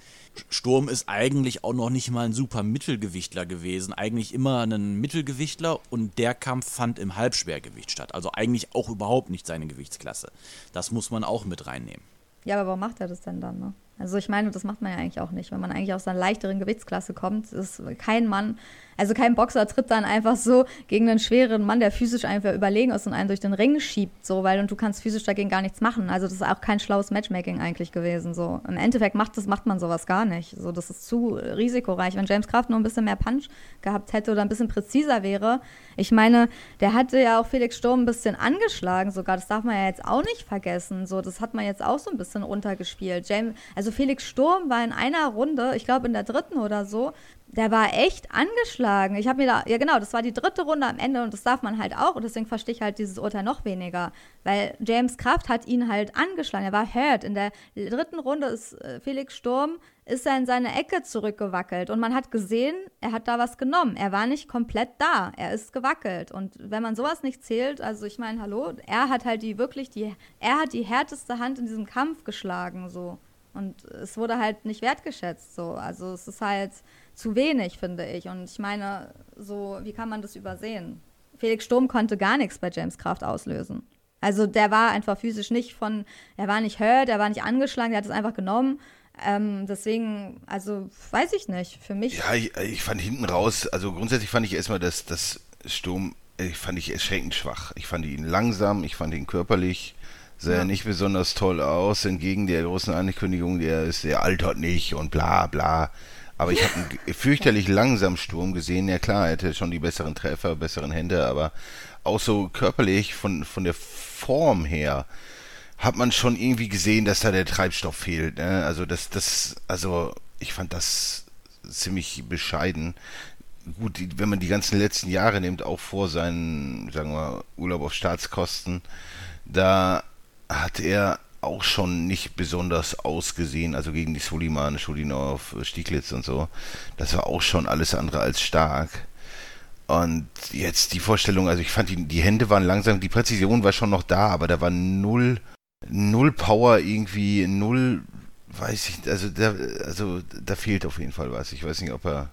Sturm ist eigentlich auch noch nicht mal ein super Mittelgewichtler gewesen. Eigentlich immer ein Mittelgewichtler und der Kampf fand im Halbschwergewicht statt. Also eigentlich auch überhaupt nicht seine Gewichtsklasse. Das muss man auch mit reinnehmen. Ja, aber warum macht er das denn dann, ne? Also ich meine, das macht man ja eigentlich auch nicht. Wenn man eigentlich aus einer leichteren Gewichtsklasse kommt, ist kein Mann, also kein Boxer tritt dann einfach so gegen einen schweren Mann, der physisch einfach überlegen ist und einen durch den Ring schiebt, so, weil und du kannst physisch dagegen gar nichts machen. Also das ist auch kein schlaues Matchmaking eigentlich gewesen, so. Im Endeffekt macht das, macht man sowas gar nicht. So, das ist zu risikoreich. Wenn James Kraft nur ein bisschen mehr Punch gehabt hätte oder ein bisschen präziser wäre, ich meine, der hatte ja auch Felix Sturm ein bisschen angeschlagen sogar, das darf man ja jetzt auch nicht vergessen, so, das hat man jetzt auch so ein bisschen runtergespielt. James, also Felix Sturm war in einer Runde, ich glaube in der dritten oder so, der war echt angeschlagen. Ich habe mir da, ja genau, das war die dritte Runde am Ende und das darf man halt auch und deswegen verstehe ich halt dieses Urteil noch weniger, weil James Kraft hat ihn halt angeschlagen. Er war hurt. In der dritten Runde ist äh, Felix Sturm, ist er in seine Ecke zurückgewackelt und man hat gesehen, er hat da was genommen. Er war nicht komplett da. Er ist gewackelt und wenn man sowas nicht zählt, also ich meine, hallo, er hat halt die wirklich die, er hat die härteste Hand in diesem Kampf geschlagen, so. Und es wurde halt nicht wertgeschätzt, so. Also es ist halt zu wenig, finde ich. Und ich meine, so, wie kann man das übersehen? Felix Sturm konnte gar nichts bei James Kraft auslösen. Also der war einfach physisch nicht von, er war nicht hurt, er war nicht angeschlagen, er hat es einfach genommen. Ähm, deswegen, also weiß ich nicht. Für mich. Ja, ich, ich fand hinten raus, also grundsätzlich fand ich erstmal, dass das Sturm, ich fand ich erschreckend schwach. Ich fand ihn langsam, ich fand ihn körperlich, sah Ja. nicht besonders toll aus, entgegen der großen Ankündigung, der ist, der altert nicht und bla bla. Aber ich habe einen fürchterlich langsamen Sturm gesehen. Ja klar, er hätte schon die besseren Treffer, besseren Hände, aber auch so körperlich von, von der Form her hat man schon irgendwie gesehen, dass da der Treibstoff fehlt. Ne? Also das, das, also ich fand das ziemlich bescheiden. Gut, wenn man die ganzen letzten Jahre nimmt, auch vor seinen, sagen wir, Urlaub auf Staatskosten, da hat er auch schon nicht besonders ausgesehen, also gegen die Suliman, Schulinov, Stieglitz und so. Das war auch schon alles andere als stark. Und jetzt die Vorstellung, also ich fand die, die Hände waren langsam, die Präzision war schon noch da, aber da war null, null Power irgendwie, null, weiß ich, also da, also da fehlt auf jeden Fall was. Ich weiß nicht, ob er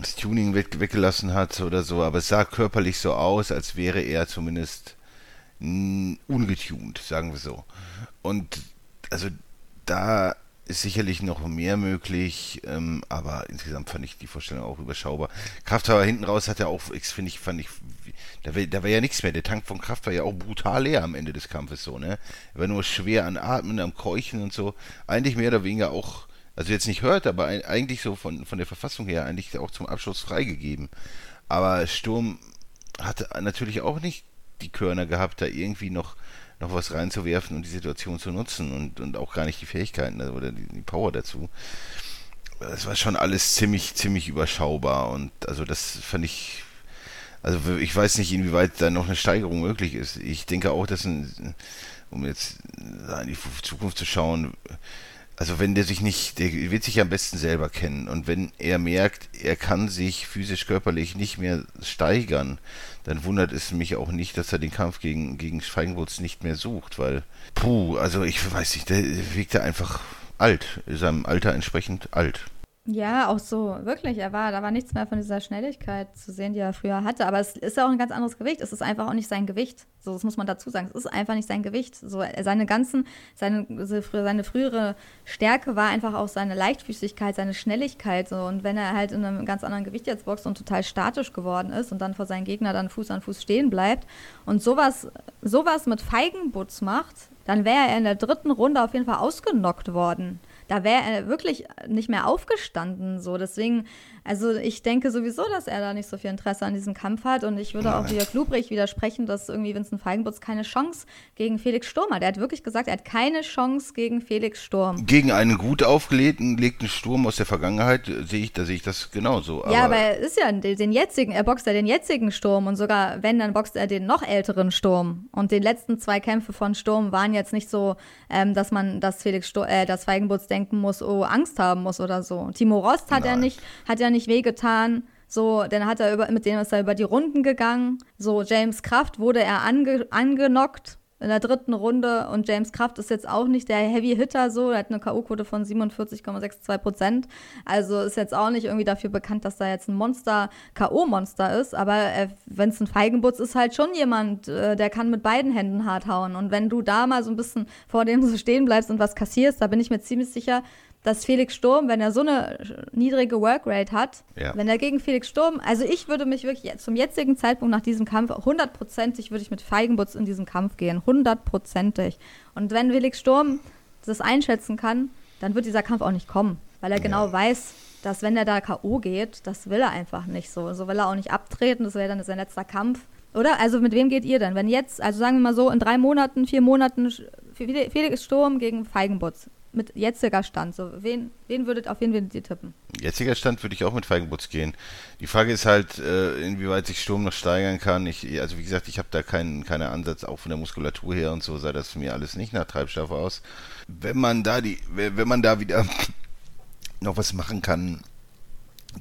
das Tuning weg, weggelassen hat oder so, aber es sah körperlich so aus, als wäre er zumindest ungetuned, sagen wir so. Und also da ist sicherlich noch mehr möglich, ähm, aber insgesamt fand ich die Vorstellung auch überschaubar. Kraftfahrer hinten raus hat er auch, finde ich, fand ich, da war, da war ja nichts mehr. Der Tank von Kraft war ja auch brutal leer am Ende des Kampfes so, ne? Er war nur schwer an Atmen, am Keuchen und so. Eigentlich mehr oder weniger auch, also jetzt nicht hört, aber eigentlich so von, von der Verfassung her eigentlich auch zum Abschluss freigegeben. Aber Sturm hatte natürlich auch nicht die Körner gehabt, da irgendwie noch, noch was reinzuwerfen und die Situation zu nutzen und, und auch gar nicht die Fähigkeiten oder die, die Power dazu. Das war schon alles ziemlich, ziemlich überschaubar und also das fand ich, also ich weiß nicht, inwieweit da noch eine Steigerung möglich ist. Ich denke auch, dass, ein, um jetzt in die Zukunft zu schauen, also wenn der sich nicht, der wird sich am besten selber kennen und wenn er merkt, er kann sich physisch körperlich nicht mehr steigern, dann wundert es mich auch nicht, dass er den Kampf gegen gegen Schweigenwurz nicht mehr sucht, weil puh, also ich weiß nicht, der wirkt er einfach alt, seinem Alter entsprechend alt. Ja, auch so, wirklich. Er war, da war nichts mehr von dieser Schnelligkeit zu sehen, die er früher hatte. Aber es ist ja auch ein ganz anderes Gewicht. Es ist einfach auch nicht sein Gewicht. So, das muss man dazu sagen. Es ist einfach nicht sein Gewicht. So, seine ganzen, seine, seine frühere Stärke war einfach auch seine Leichtfüßigkeit, seine Schnelligkeit. So. Und wenn er halt in einem ganz anderen Gewicht jetzt boxt und total statisch geworden ist und dann vor seinen Gegner dann Fuß an Fuß stehen bleibt und sowas, sowas mit Feigenbutz macht, dann wäre er in der dritten Runde auf jeden Fall ausgenockt worden da wäre er wirklich nicht mehr aufgestanden. So, deswegen, also ich denke sowieso, dass er da nicht so viel Interesse an diesem Kampf hat. Und ich würde Nein. auch wieder Klubrig widersprechen, dass irgendwie Vincent Feigenbutz keine Chance gegen Felix Sturm hat. Er hat wirklich gesagt, er hat keine Chance gegen Felix Sturm. Gegen einen gut aufgelegten legten Sturm aus der Vergangenheit äh, sehe ich, da sehe ich das genauso. ja, aber er ist ja den, den jetzigen, er boxt ja den jetzigen Sturm und sogar wenn, dann boxt er den noch älteren Sturm. Und die letzten zwei Kämpfe von Sturm waren jetzt nicht so, ähm, dass man, dass Felix Sturm, äh, dass Feigenbutz denken muss, oh, Angst haben muss oder so. Timo Rost hat Nein. nicht, hat ja nicht wehgetan. So, dann hat er über, mit dem ist er über die Runden gegangen. So, James Kraft wurde er ange, angenockt in der dritten Runde und James Kraft ist jetzt auch nicht der Heavy Hitter so, er hat eine K.O.-Quote von 47,62 Prozent. Also ist jetzt auch nicht irgendwie dafür bekannt, dass da jetzt ein Monster, K.O.-Monster ist, aber äh, wenn es ein Feigenbutz ist, halt schon jemand, äh, der kann mit beiden Händen hart hauen. Und wenn du da mal so ein bisschen vor dem so stehen bleibst und was kassierst, da bin ich mir ziemlich sicher, dass Felix Sturm, wenn er so eine niedrige Workrate hat, Ja. wenn er gegen Felix Sturm, also ich würde mich wirklich jetzt- zum jetzigen Zeitpunkt nach diesem Kampf, hundertprozentig würde ich mit Feigenbutz in diesen Kampf gehen, hundertprozentig. Und wenn Felix Sturm das einschätzen kann, dann wird dieser Kampf auch nicht kommen, weil er genau weiß, dass wenn er da K.O. geht, das will er einfach nicht so. So will er auch nicht abtreten, das wäre dann sein letzter Kampf. Oder? Also mit wem geht ihr denn? Wenn jetzt, also sagen wir mal so, in drei Monaten, vier Monaten, Fe- Felix Sturm gegen Feigenbutz. Mit jetziger Stand. So, wen, wen würdet, auf wen würdet ihr tippen? Jetziger Stand würde ich auch mit Feigenbutz gehen. Die Frage ist halt, äh, inwieweit sich Sturm noch steigern kann. Ich, also wie gesagt, ich habe da keinen keinen Ansatz, auch von der Muskulatur her und so sah das für mich alles nicht nach Treibstoff aus. Wenn man da die, wenn man da wieder noch was machen kann,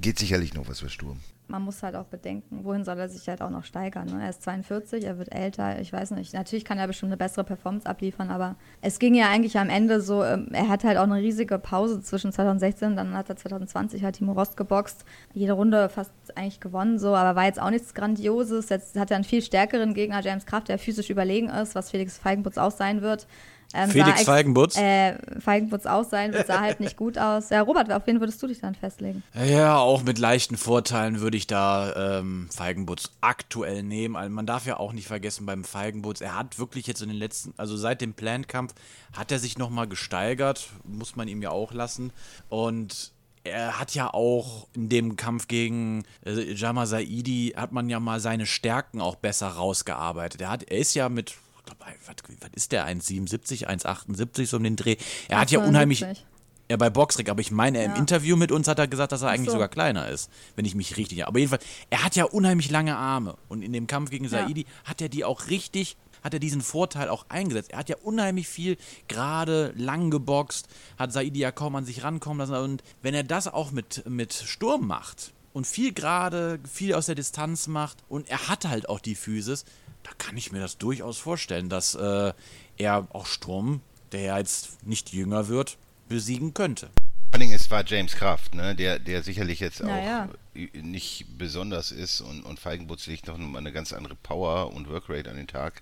geht sicherlich noch was für Sturm. Man muss halt auch bedenken, wohin soll er sich halt auch noch steigern. Ne? Er ist 42, er wird älter, ich weiß nicht. Natürlich kann er bestimmt eine bessere Performance abliefern, aber es ging ja eigentlich am Ende so, ähm, er hat halt auch eine riesige Pause zwischen 2016, dann hat er 2020 halt Timo Rost geboxt. Jede Runde fast eigentlich gewonnen, so, aber war jetzt auch nichts Grandioses. Jetzt hat er einen viel stärkeren Gegner, James Kraft, der physisch überlegen ist, was Felix Feigenputz auch sein wird. Ähm, Felix Feigenbutz? Äh, Feigenputz auch sein sah halt nicht gut aus. Ja, Robert, auf wen würdest du dich dann festlegen? Ja, auch mit leichten Vorteilen würde ich da ähm, Feigenbutz aktuell nehmen. Also man darf ja auch nicht vergessen beim Feigenbutz, er hat wirklich jetzt in den letzten, also seit dem Plant-Kampf, hat er sich nochmal gesteigert, muss man ihm ja auch lassen. Und er hat ja auch in dem Kampf gegen äh, Jama Saidi, hat man ja mal seine Stärken auch besser rausgearbeitet. Er, hat, er ist ja mit, glaub, was, was ist der, 1,77, 1,78 so um den Dreh. Er hat ja unheimlich... 72. Ja, bei Boxrec, aber ich meine, im Ja. Interview mit uns hat er gesagt, dass er eigentlich so. sogar kleiner ist, wenn ich mich richtig. Aber jedenfalls, er hat ja unheimlich lange Arme und in dem Kampf gegen Ja. Saidi hat er die auch richtig, hat er diesen Vorteil auch eingesetzt. Er hat ja unheimlich viel gerade lang geboxt, hat Saidi ja kaum an sich rankommen lassen und wenn er das auch mit, mit Sturm macht und viel gerade, viel aus der Distanz macht und er hat halt auch die Physis, da kann ich mir das durchaus vorstellen, dass äh, er auch Sturm, der ja jetzt nicht jünger wird, besiegen könnte. Vor allen Dingen, es war James Kraft, ne, der, der sicherlich jetzt Ja, auch nicht besonders ist und, und Feigenbutz legt noch mal eine ganz andere Power und Workrate an den Tag.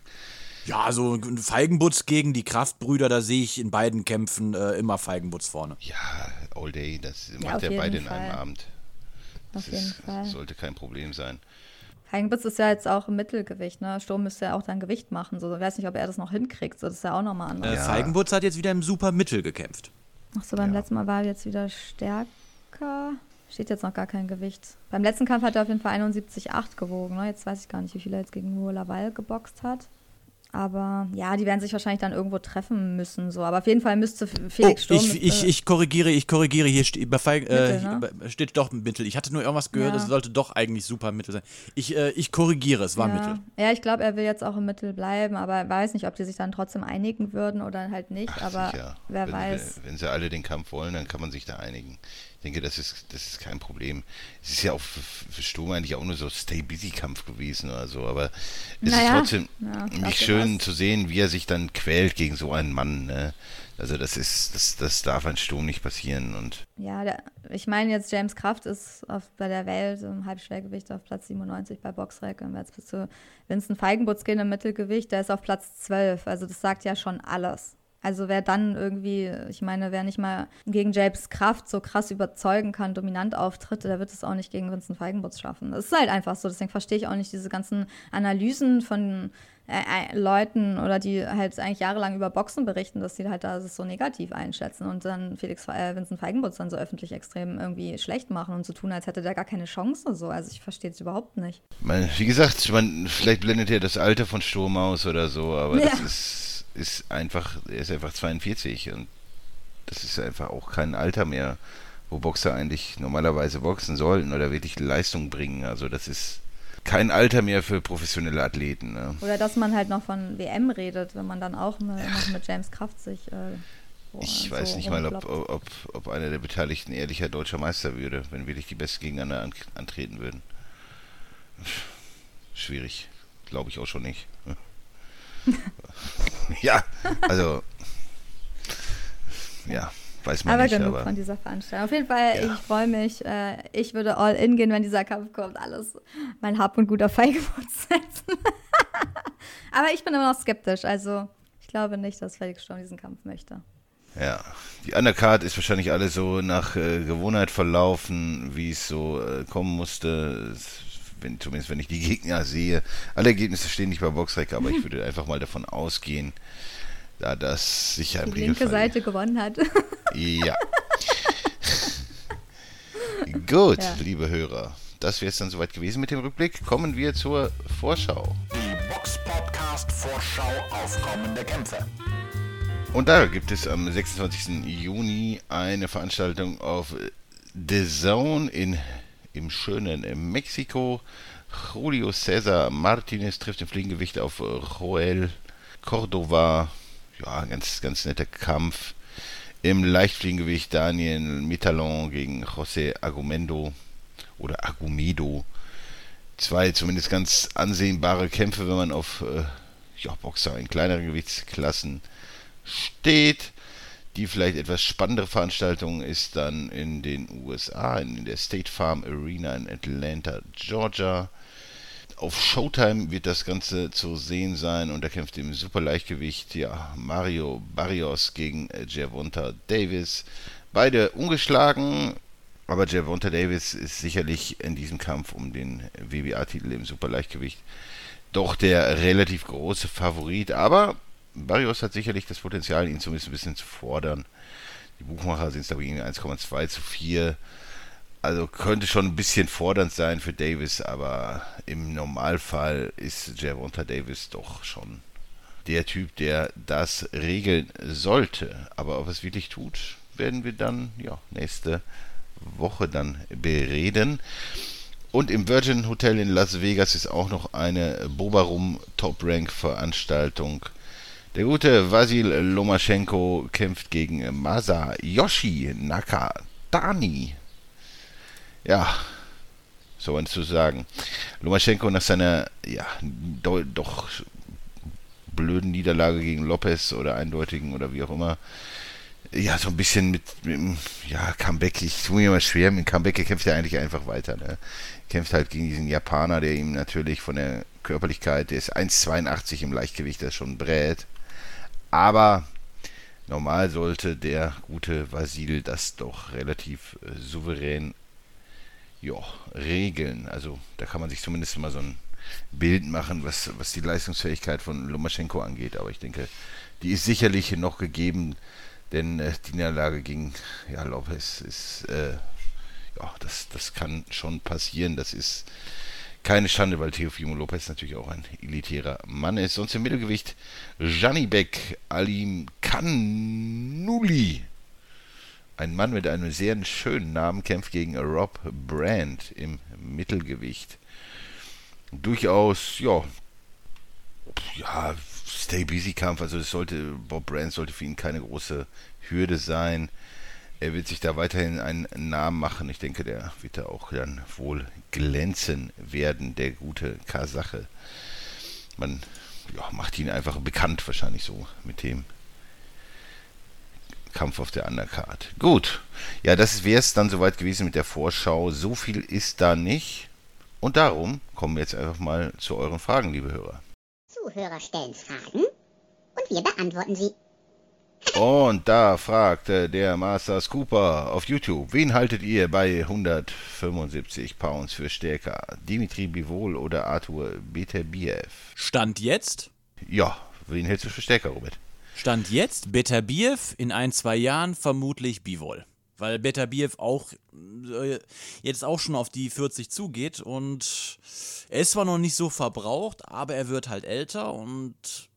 Ja, also ein Feigenbutz gegen die Kraftbrüder, da sehe ich in beiden Kämpfen äh, immer Feigenbutz vorne. Ja, all day, das Ja, macht er beide in Fall. einem Abend. Das Auf jeden ist, Fall. sollte kein Problem sein. Feigenbutz ist ja jetzt auch im Mittelgewicht, ne? Sturm müsste ja auch dann Gewicht machen. So, ich weiß nicht, ob er das noch hinkriegt. So, das ist ja auch nochmal anders. Äh, Feigenbutz hat jetzt wieder im super Mittel gekämpft. Ach so, beim letzten Mal war er jetzt wieder stärker. Steht jetzt noch gar kein Gewicht. Beim letzten Kampf hat er auf jeden Fall 71,8 gewogen. Ne? Jetzt weiß ich gar nicht, wie viel er jetzt gegen Hugo Laval geboxt hat. Aber ja, die werden sich wahrscheinlich dann irgendwo treffen müssen. So. Aber auf jeden Fall müsste F- Oh, Felix Sturm. ich, ich, äh, ich korrigiere, ich korrigiere, hier steht, bei Feig, äh, Mittel, ne? hier steht doch Mittel. Ich hatte nur irgendwas gehört, Ja. es sollte doch eigentlich super Mittel sein. Ich, äh, ich korrigiere, es war ja. Mittel. Ja, ich glaube, er will jetzt auch im Mittel bleiben, aber er weiß nicht, ob die sich dann trotzdem einigen würden oder halt nicht. Ach, aber sicher. wer wenn, weiß. Wenn, wenn sie alle den Kampf wollen, dann kann man sich da einigen. Ich denke, das ist, das ist kein Problem. Es ist ja auch für, für Sturm eigentlich auch nur so Stay-Busy-Kampf gewesen oder so, aber es ist Naja, trotzdem ja, nicht schön zu sehen, wie er sich dann quält gegen so einen Mann. Ne? Also das ist, das, das darf ein Sturm nicht passieren und Ja, der, ich meine jetzt, James Kraft ist auf, bei der Welt im Halbschwergewicht auf Platz 97 bei Boxrec. Und jetzt bist du Vincent Feigenbutz gehen im Mittelgewicht, der ist auf Platz 12. Also das sagt ja schon alles. Also wer dann irgendwie, ich meine, wer nicht mal gegen James Kraft so krass überzeugen kann, dominant auftritt, der wird es auch nicht gegen Vincent Feigenbutz schaffen. Das ist halt einfach so. Deswegen verstehe ich auch nicht diese ganzen Analysen von äh, äh, Leuten oder die halt eigentlich jahrelang über Boxen berichten, dass sie halt da das so negativ einschätzen und dann Felix äh, Vincent Feigenbutz dann so öffentlich extrem irgendwie schlecht machen und so tun, als hätte der gar keine Chance so. Also ich verstehe es überhaupt nicht. wie gesagt, man, vielleicht blendet er das Alter von Sturm aus oder so, aber das Ja. ist, ist einfach, er ist einfach 42 und das ist einfach auch kein Alter mehr, wo Boxer eigentlich normalerweise boxen sollten oder wirklich Leistung bringen. Also das ist kein Alter mehr für professionelle Athleten. Ne? Oder dass man halt noch von WM redet, wenn man dann auch noch mit James Kraft sich äh, Ich so weiß nicht mal, ob, ob, ob einer der Beteiligten ehrlicher deutscher Meister würde, wenn wirklich die Besten gegeneinander an, antreten würden. Schwierig. Glaube ich auch schon nicht. ja, also. Ja, weiß man Aber nicht, genug aber. von dieser Veranstaltung. Auf jeden Fall, Ja. ich freue mich. Äh, ich würde all in gehen, wenn dieser Kampf kommt. Alles, mein Hab und Gut auf Feigenbrot setzen. Aber ich bin immer noch skeptisch. Also, ich glaube nicht, dass Felix Sturm diesen Kampf möchte. Ja, die Undercard ist wahrscheinlich alle so nach äh, Gewohnheit verlaufen, wie es so äh, kommen musste. Es- Wenn, zumindest wenn ich die Gegner sehe. Alle Ergebnisse stehen nicht bei Boxrec, aber ich würde einfach mal davon ausgehen, da das sicher im Die linke Regelfall- Seite gewonnen hat. Ja. Gut, Ja. liebe Hörer. Das wäre es dann soweit gewesen mit dem Rückblick. Kommen wir zur Vorschau. Die Box Podcast Vorschau auf kommende Kämpfe. Und da gibt es am 26. Juni eine Veranstaltung auf The Zone in, im schönen Mexiko. Julio César Martinez trifft im Fliegengewicht auf Joel Cordova. Ja, ganz, ganz netter Kampf. Im Leichtfliegengewicht Daniel Mitalon gegen José Agumendo oder Agumedo. Zwei zumindest ganz ansehnbare Kämpfe, wenn man auf äh, ja, Boxer in kleineren Gewichtsklassen steht. Die vielleicht etwas spannendere Veranstaltung ist dann in den USA, in der State Farm Arena in Atlanta, Georgia. Auf Showtime wird das Ganze zu sehen sein und da kämpft im Superleichtgewicht ja, Mario Barrios gegen äh, Gervonta Davis. Beide ungeschlagen, aber Gervonta Davis ist sicherlich in diesem Kampf um den WBA-Titel im Superleichtgewicht doch der relativ große Favorit. Aber Barrios hat sicherlich das Potenzial, ihn zumindest ein bisschen zu fordern. Die Buchmacher sind es, ich, irgendwie 1,2 zu 4. Also könnte schon ein bisschen fordernd sein für Davis, aber im Normalfall ist Gervonta Davis doch schon der Typ, der das regeln sollte. Aber ob er es wirklich tut, werden wir dann ja, nächste Woche dann bereden. Und im Virgin Hotel in Las Vegas ist auch noch eine Bobarum Top Rank Veranstaltung. Der gute Vasil Lomaschenko kämpft gegen Masayoshi Nakatani. Ja, so was zu sagen. Lomaschenko nach seiner ja, do, doch blöden Niederlage gegen Lopez oder eindeutigen oder wie auch immer. Ja, so ein bisschen mit, mit ja, Comeback. Ich tue mir immer schwer. Mit Comeback kämpft er eigentlich einfach weiter. Ne? Kämpft halt gegen diesen Japaner, der ihm natürlich von der Körperlichkeit, der ist 1,82 im Leichtgewicht, das ist schon brät. Aber normal sollte der gute Vasil das doch relativ äh, souverän ja, regeln. Also da kann man sich zumindest mal so ein Bild machen, was, was die Leistungsfähigkeit von Lomaschenko angeht. Aber ich denke, die ist sicherlich noch gegeben, denn äh, die Niederlage gegen ja, Lopez ist, äh, ja, das, das kann schon passieren. Das ist keine Schande, weil Teofimo Lopez natürlich auch ein elitärer Mann ist. Sonst im Mittelgewicht Janibek Alim Kanuli. Ein Mann mit einem sehr schönen Namen kämpft gegen Rob Brand im Mittelgewicht. Durchaus, ja, ja, Stay Busy Kampf. Also es sollte, Bob Brand sollte für ihn keine große Hürde sein. Er wird sich da weiterhin einen Namen machen. Ich denke, der wird da auch dann wohl glänzen werden, der gute Kasache. Man ja, macht ihn einfach bekannt wahrscheinlich so mit dem Kampf auf der Undercard. Gut, ja, das wäre es dann soweit gewesen mit der Vorschau. So viel ist da nicht. Und darum kommen wir jetzt einfach mal zu euren Fragen, liebe Hörer. Zuhörer stellen Fragen und wir beantworten sie. Und da fragte der Master Scooper auf YouTube, wen haltet ihr bei 175 Pounds für stärker? Dimitri Bivol oder Arthur Beterbiev? Stand jetzt? Ja, wen hältst du für stärker, Robert? Stand jetzt Beterbiev, in ein, zwei Jahren vermutlich Bivol. Weil Beterbiev auch äh, jetzt auch schon auf die 40 zugeht und er ist zwar noch nicht so verbraucht, aber er wird halt älter und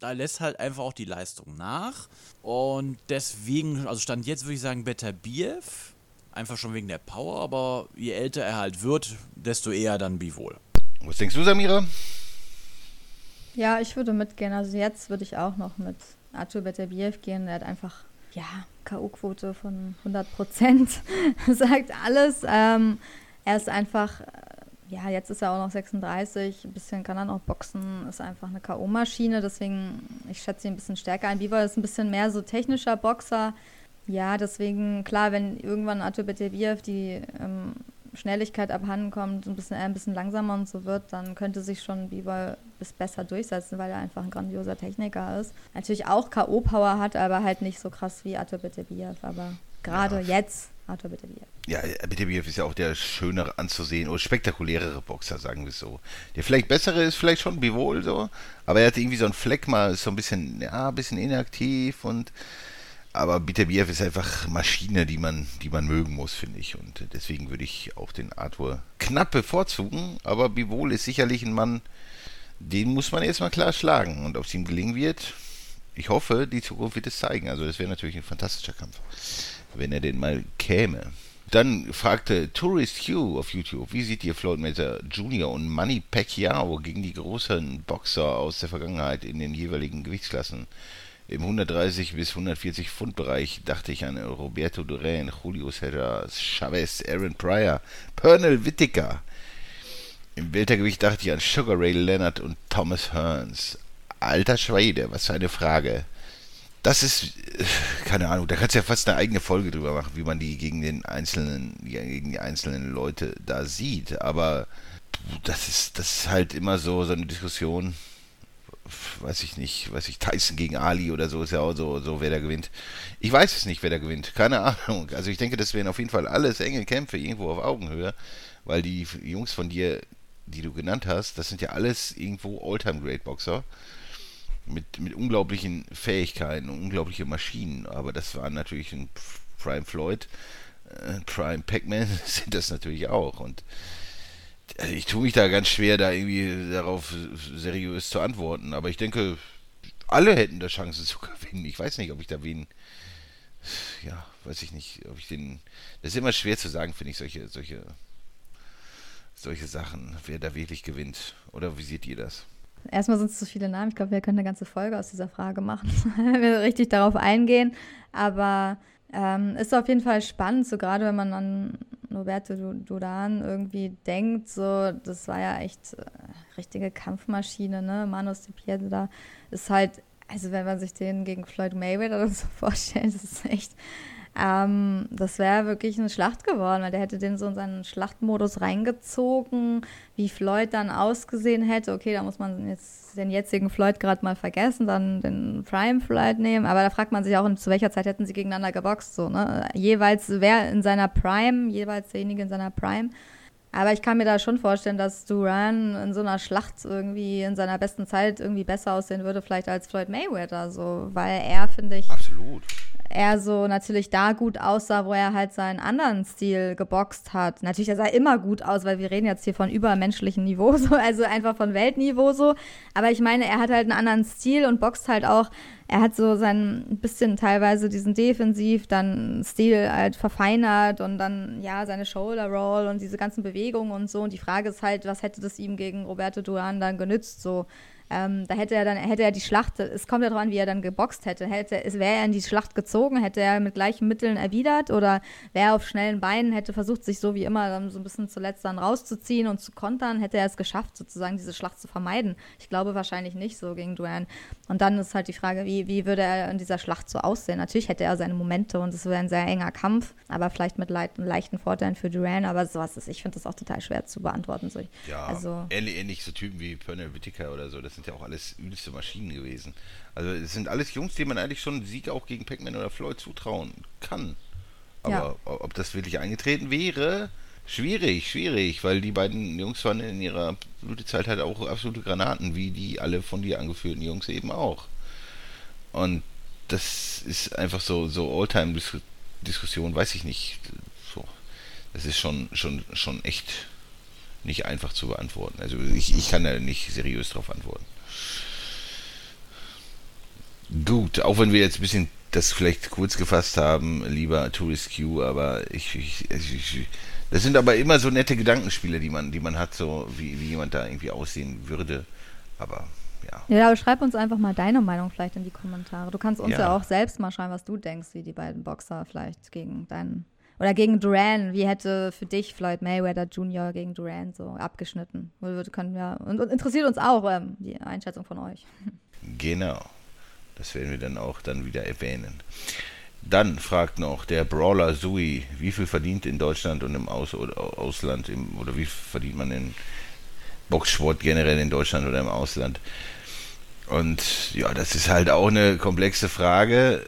da lässt halt einfach auch die Leistung nach. Und deswegen, also Stand jetzt würde ich sagen Beterbiev, einfach schon wegen der Power, aber je älter er halt wird, desto eher dann Bivol. Was denkst du, Samira? Ja, ich würde mitgehen. Also jetzt würde ich auch noch mit Arthur Beterbiev gehen. Der hat einfach Ja, K.O.-Quote von 100 Prozent sagt alles. Ähm, er ist einfach, ja, jetzt ist er auch noch 36, ein bisschen kann er noch boxen, ist einfach eine K.O.-Maschine, deswegen, ich schätze ihn ein bisschen stärker ein. Bieber ist ein bisschen mehr so technischer Boxer. Ja, deswegen, klar, wenn irgendwann Arthur Beterbiev die ähm, Schnelligkeit abhanden kommt, ein bisschen, ein bisschen langsamer und so wird, dann könnte sich schon Bieber bis besser durchsetzen, weil er einfach ein grandioser Techniker ist. Natürlich auch K.O.-Power hat, aber halt nicht so krass wie Arthur Beterbiev. Aber gerade ja. jetzt Arthur Beterbiev. Ja, Beterbiev ist ja auch der schönere anzusehen oder spektakulärere Boxer, sagen wir es so. Der vielleicht bessere ist vielleicht schon Bivol so, aber er hat irgendwie so einen Fleck mal, ist so ein bisschen, ja, ein bisschen inaktiv und aber Beterbiev ist einfach Maschine, die man, die man mögen muss, finde ich. Und deswegen würde ich auch den Arthur knapp bevorzugen. Aber Bivol ist sicherlich ein Mann, den muss man erstmal klar schlagen. Und ob es ihm gelingen wird, ich hoffe, die Zukunft wird es zeigen. Also das wäre natürlich ein fantastischer Kampf, wenn er den mal käme. Dann fragte Tourist Hugh auf YouTube, wie sieht ihr Floyd Mayweather Jr. und Manny Pacquiao gegen die großen Boxer aus der Vergangenheit in den jeweiligen Gewichtsklassen? Im 130 bis 140 Pfund Bereich dachte ich an Roberto Duran, Julio Cesar Chavez, Aaron Pryor, Pernell Whittaker. Im Weltergewicht dachte ich an Sugar Ray Leonard und Thomas Hearns. Alter Schwede, was für eine Frage. Das ist, äh, keine Ahnung, da kannst du ja fast eine eigene Folge drüber machen, wie man die gegen den einzelnen, gegen die einzelnen Leute da sieht. Aber das ist, das ist halt immer so, so eine Diskussion weiß ich nicht, weiß ich, Tyson gegen Ali oder so ist ja auch so, so wer da gewinnt. Ich weiß es nicht, wer da gewinnt. Keine Ahnung. Also ich denke, das wären auf jeden Fall alles enge Kämpfe irgendwo auf Augenhöhe, weil die Jungs von dir, die du genannt hast, das sind ja alles irgendwo All-Time-Great-Boxer mit, mit unglaublichen Fähigkeiten und unglaubliche Maschinen. Aber das waren natürlich ein Prime Floyd, äh, Prime Pac-Man sind das natürlich auch. Und also ich tue mich da ganz schwer, da irgendwie darauf seriös zu antworten. Aber ich denke, alle hätten da Chancen zu gewinnen. Ich weiß nicht, ob ich da wen. Ja, weiß ich nicht, ob ich den. Das ist immer schwer zu sagen, finde ich, solche, solche, solche Sachen, wer da wirklich gewinnt. Oder wie seht ihr das? Erstmal sind es zu viele Namen. Ich glaube, wir können eine ganze Folge aus dieser Frage machen, wenn wir richtig darauf eingehen. Aber ähm, ist auf jeden Fall spannend, so gerade wenn man an Roberto Duran irgendwie denkt, so, das war ja echt äh, richtige Kampfmaschine, ne? Manos de Piedra ist halt, also wenn man sich den gegen Floyd Mayweather so vorstellt, das ist echt, ähm, das wäre wirklich eine Schlacht geworden, weil der hätte den so in seinen Schlachtmodus reingezogen, wie Floyd dann ausgesehen hätte. Okay, da muss man jetzt den jetzigen Floyd gerade mal vergessen, dann den Prime Floyd nehmen. Aber da fragt man sich auch, zu welcher Zeit hätten sie gegeneinander geboxt, so, ne? Jeweils wer in seiner Prime, jeweils derjenige in seiner Prime. Aber ich kann mir da schon vorstellen, dass Duran in so einer Schlacht irgendwie in seiner besten Zeit irgendwie besser aussehen würde, vielleicht als Floyd Mayweather, so, weil er, finde ich. Absolut er so natürlich da gut aussah, wo er halt seinen anderen Stil geboxt hat. Natürlich, er sah immer gut aus, weil wir reden jetzt hier von übermenschlichem Niveau, so, also einfach von Weltniveau so. Aber ich meine, er hat halt einen anderen Stil und boxt halt auch. Er hat so sein bisschen teilweise diesen Defensiv, dann Stil halt verfeinert und dann ja seine Shoulder Roll und diese ganzen Bewegungen und so. Und die Frage ist halt, was hätte das ihm gegen Roberto Duran dann genützt? So, ähm, da hätte er dann, hätte er die Schlacht, es kommt ja darauf an, wie er dann geboxt hätte. hätte wäre er in die Schlacht gezogen, hätte er mit gleichen Mitteln erwidert oder wäre er auf schnellen Beinen, hätte versucht, sich so wie immer so ein bisschen zuletzt dann rauszuziehen und zu kontern, hätte er es geschafft, sozusagen diese Schlacht zu vermeiden. Ich glaube wahrscheinlich nicht so gegen Duran. Und dann ist halt die Frage, wie, wie würde er in dieser Schlacht so aussehen? Natürlich hätte er seine Momente und es wäre ein sehr enger Kampf, aber vielleicht mit le leichten Vorteilen für Duran, aber sowas ist, ich finde das auch total schwer zu beantworten. So, ja, also, ähnlich, ähnlich so Typen wie Pernell Whittaker oder so, das sind ja auch alles übelste Maschinen gewesen. Also es sind alles Jungs, die man eigentlich schon einen Sieg auch gegen Pac-Man oder Floyd zutrauen kann. Aber ja. ob das wirklich eingetreten wäre, schwierig, schwierig, weil die beiden Jungs waren in ihrer Blütezeit halt auch absolute Granaten, wie die alle von dir angeführten Jungs eben auch. Und das ist einfach so, so Alltime-Diskussion, weiß ich nicht. So, das ist schon, schon, schon echt nicht einfach zu beantworten. Also ich, ich kann da nicht seriös drauf antworten. Gut, auch wenn wir jetzt ein bisschen das vielleicht kurz gefasst haben, lieber Tourist Q, aber ich, ich, ich, das sind aber immer so nette Gedankenspiele, die man, die man hat, so wie, wie jemand da irgendwie aussehen würde. Aber ja. Ja, aber schreib uns einfach mal deine Meinung vielleicht in die Kommentare. Du kannst uns ja, Ja. auch selbst mal schreiben, was du denkst, wie die beiden Boxer vielleicht gegen deinen oder gegen Duran. Wie hätte für dich Floyd Mayweather Jr. gegen Duran so abgeschnitten? Können wir, und, und interessiert uns auch ähm, die Einschätzung von euch. Genau. Das werden wir dann auch dann wieder erwähnen. Dann fragt noch der Brawler Sui, wie viel verdient in Deutschland und im Aus Ausland im, oder wie viel verdient man in Boxsport generell in Deutschland oder im Ausland? Und ja, das ist halt auch eine komplexe Frage,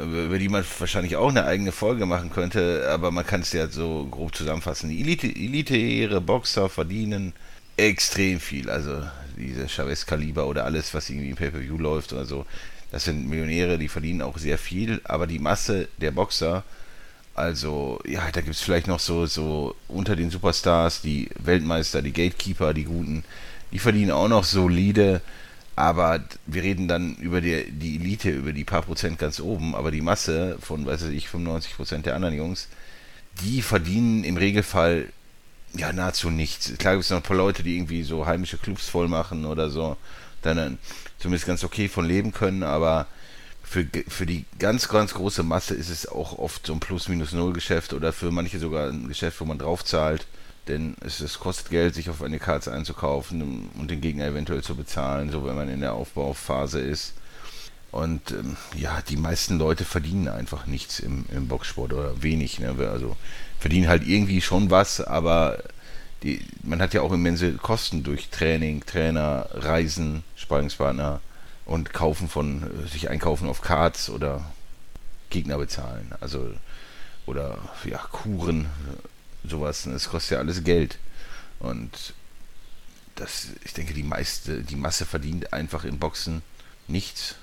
über die man wahrscheinlich auch eine eigene Folge machen könnte, aber man kann es ja so grob zusammenfassen. Die Elite, elitäre Boxer verdienen extrem viel. Also diese Chavez-Kaliber oder alles, was irgendwie im Pay-Per-View läuft oder so, das sind Millionäre, die verdienen auch sehr viel, aber die Masse der Boxer, also ja, da gibt es vielleicht noch so, so unter den Superstars, die Weltmeister, die Gatekeeper, die Guten, die verdienen auch noch solide, aber wir reden dann über die, die Elite, über die paar Prozent ganz oben, aber die Masse von, weiß ich, 95 Prozent der anderen Jungs, die verdienen im Regelfall ja nahezu nichts. Klar gibt es noch ein paar Leute, die irgendwie so heimische Clubs voll machen oder so, dann äh, zumindest ganz okay von leben können, aber für, für die ganz, ganz große Masse ist es auch oft so ein Plus-Minus-Null-Geschäft oder für manche sogar ein Geschäft, wo man drauf zahlt, denn es, es kostet Geld, sich auf eine Karte einzukaufen und den Gegner eventuell zu bezahlen, so wenn man in der Aufbauphase ist. Und ähm, ja, die meisten Leute verdienen einfach nichts im, im Boxsport oder wenig. Ne? Also verdienen halt irgendwie schon was, aber die, man hat ja auch immense Kosten durch Training, Trainer, Reisen, Sparringspartner und Kaufen von, äh, sich einkaufen auf Cards oder Gegner bezahlen. Also, oder ja, Kuren, sowas. Das kostet ja alles Geld. Und das, ich denke, die meiste, die Masse verdient einfach in Boxen nichts.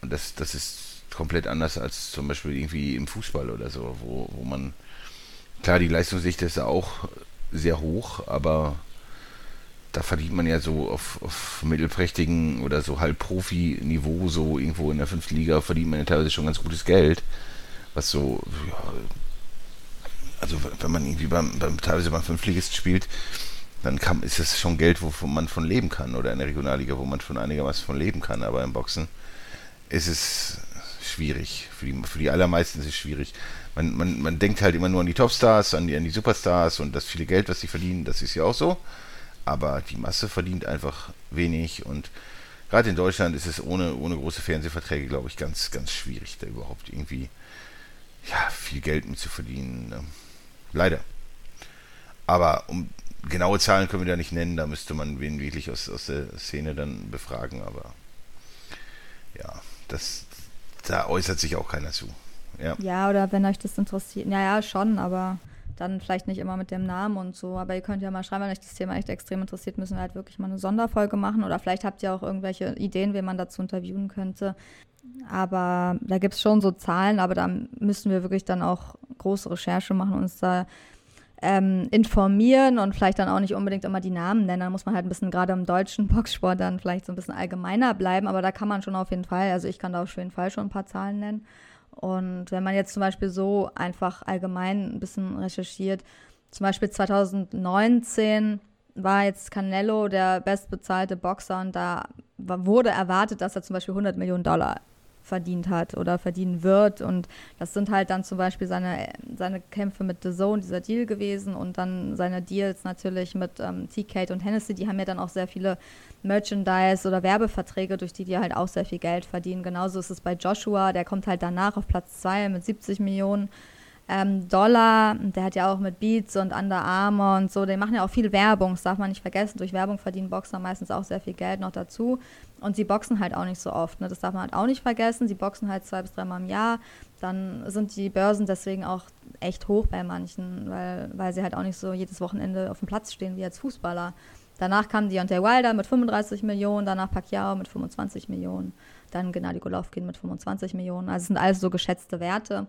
Und das, das ist komplett anders als zum Beispiel irgendwie im Fußball oder so, wo, wo man, klar, die Leistungsdichte ist auch sehr hoch, aber da verdient man ja so auf, auf mittelprächtigen oder so halb Profi-Niveau, so irgendwo in der fünften Liga, verdient man ja teilweise schon ganz gutes Geld. Was so, ja, also wenn man irgendwie beim, beim teilweise beim Fünftligisten spielt, dann kann, ist das schon Geld, wovon man von leben kann, oder in der Regionalliga, wo man von einigermaßen von leben kann, aber im Boxen ist es schwierig. Für die, für die allermeisten ist es schwierig. Man, man, man denkt halt immer nur an die Topstars, an die, an die Superstars und das viele Geld, was sie verdienen, das ist ja auch so. Aber die Masse verdient einfach wenig und gerade in Deutschland ist es ohne, ohne große Fernsehverträge, glaube ich, ganz, ganz schwierig, da überhaupt irgendwie ja, viel Geld mit zu verdienen. Ne? Leider. Aber um genaue Zahlen können wir da nicht nennen, da müsste man wen wirklich aus, aus der Szene dann befragen, aber ja, das da äußert sich auch keiner zu. Ja. Ja, oder wenn euch das interessiert. Ja, ja, schon, aber dann vielleicht nicht immer mit dem Namen und so. Aber ihr könnt ja mal schreiben, wenn euch das Thema echt extrem interessiert, müssen wir halt wirklich mal eine Sonderfolge machen. Oder vielleicht habt ihr auch irgendwelche Ideen, wen man dazu interviewen könnte. Aber da gibt es schon so Zahlen, aber da müssen wir wirklich dann auch große Recherche machen uns da ähm, informieren und vielleicht dann auch nicht unbedingt immer die Namen nennen. Dann muss man halt ein bisschen gerade im deutschen Boxsport dann vielleicht so ein bisschen allgemeiner bleiben, aber da kann man schon auf jeden Fall, also ich kann da auf jeden Fall schon ein paar Zahlen nennen. Und wenn man jetzt zum Beispiel so einfach allgemein ein bisschen recherchiert, zum Beispiel 2019 war jetzt Canelo der bestbezahlte Boxer und da wurde erwartet, dass er zum Beispiel 100 Millionen Dollar verdient hat oder verdienen wird. Und das sind halt dann zum Beispiel seine, seine Kämpfe mit The Zone, dieser Deal gewesen und dann seine Deals natürlich mit ähm, TK und Hennessy, die haben ja dann auch sehr viele Merchandise oder Werbeverträge, durch die die halt auch sehr viel Geld verdienen. Genauso ist es bei Joshua, der kommt halt danach auf Platz 2 mit 70 Millionen ähm, Dollar. Der hat ja auch mit Beats und Under Armour und so, die machen ja auch viel Werbung, das darf man nicht vergessen. Durch Werbung verdienen Boxer meistens auch sehr viel Geld noch dazu. Und sie boxen halt auch nicht so oft, ne? das darf man halt auch nicht vergessen. Sie boxen halt zwei bis dreimal im Jahr. Dann sind die Börsen deswegen auch echt hoch bei manchen, weil, weil sie halt auch nicht so jedes Wochenende auf dem Platz stehen wie als Fußballer. Danach kam Deontay Wilder mit 35 Millionen, danach Pacquiao mit 25 Millionen, dann Gennady Golovkin mit 25 Millionen. Also es sind alles so geschätzte Werte.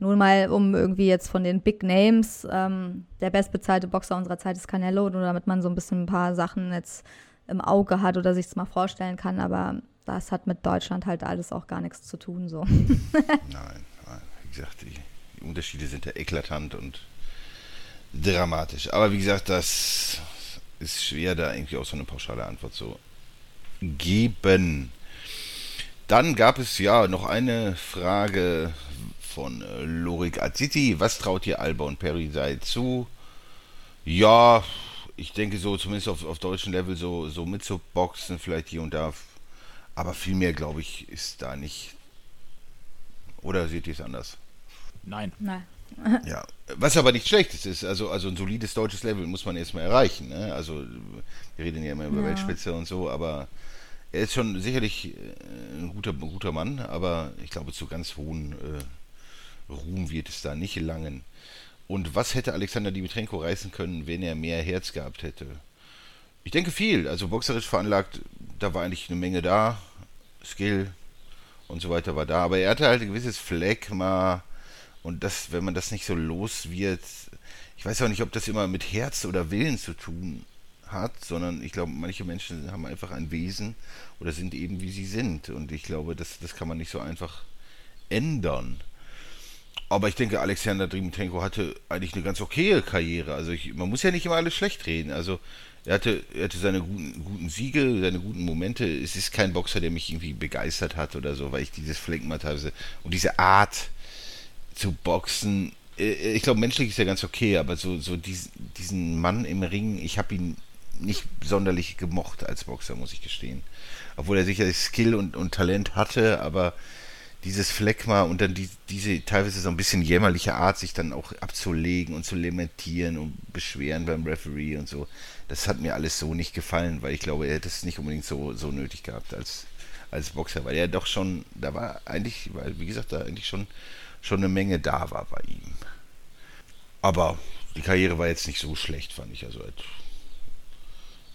Nur mal, um irgendwie jetzt von den Big Names, ähm, der bestbezahlte Boxer unserer Zeit ist Canelo, nur damit man so ein bisschen ein paar Sachen jetzt im Auge hat oder sich es mal vorstellen kann, aber das hat mit Deutschland halt alles auch gar nichts zu tun. So. Nein, nein, wie gesagt, die, die Unterschiede sind ja eklatant und dramatisch. Aber wie gesagt, das ist schwer, da irgendwie auch so eine pauschale Antwort zu geben. Dann gab es ja noch eine Frage von äh, Lorik Aziti. Was traut ihr Alba und Perry sei zu? Ja, ich denke so, zumindest auf, auf deutschem Level, so, so mit so Boxen vielleicht hier und da. Aber viel mehr, glaube ich, ist da nicht. Oder seht ihr es anders? Nein. Nein. Ja, was aber nicht schlecht ist, ist also, also ein solides deutsches Level muss man erstmal erreichen. Ne? Also wir reden ja immer über Ja. Weltspitze und so, aber er ist schon sicherlich äh, ein guter, ein guter Mann, aber ich glaube zu ganz hohen äh, Ruhm wird es da nicht gelangen. Und was hätte Alexander Dimitrenko reißen können, wenn er mehr Herz gehabt hätte? Ich denke viel. Also boxerisch veranlagt, da war eigentlich eine Menge da. Skill und so weiter war da. Aber er hatte halt ein gewisses Phlegma. Und das, wenn man das nicht so los wird, ich weiß auch nicht, ob das immer mit Herz oder Willen zu tun hat, sondern ich glaube, manche Menschen haben einfach ein Wesen oder sind eben wie sie sind. Und ich glaube, das, das kann man nicht so einfach ändern. Aber ich denke, Alexander Dimitrenko hatte eigentlich eine ganz okaye Karriere. Also ich, man muss ja nicht immer alles schlecht reden. Also er hatte, er hatte seine guten, guten Siege, seine guten Momente. Es ist kein Boxer, der mich irgendwie begeistert hat oder so, weil ich dieses Phlegma habe und diese Art zu boxen. äh, Ich glaube, menschlich ist er ganz okay, aber so, so dies, diesen Mann im Ring, ich habe ihn nicht sonderlich gemocht als Boxer, muss ich gestehen. Obwohl er sicherlich Skill und, und Talent hatte, aber dieses Phlegma und dann die, diese teilweise so ein bisschen jämmerliche Art, sich dann auch abzulegen und zu lamentieren und beschweren beim Referee und so, das hat mir alles so nicht gefallen, weil ich glaube, er hätte es nicht unbedingt so, so nötig gehabt als, als Boxer, weil er doch schon, da war eigentlich, weil wie gesagt, da eigentlich schon, schon eine Menge da war bei ihm. Aber die Karriere war jetzt nicht so schlecht, fand ich. Also er hat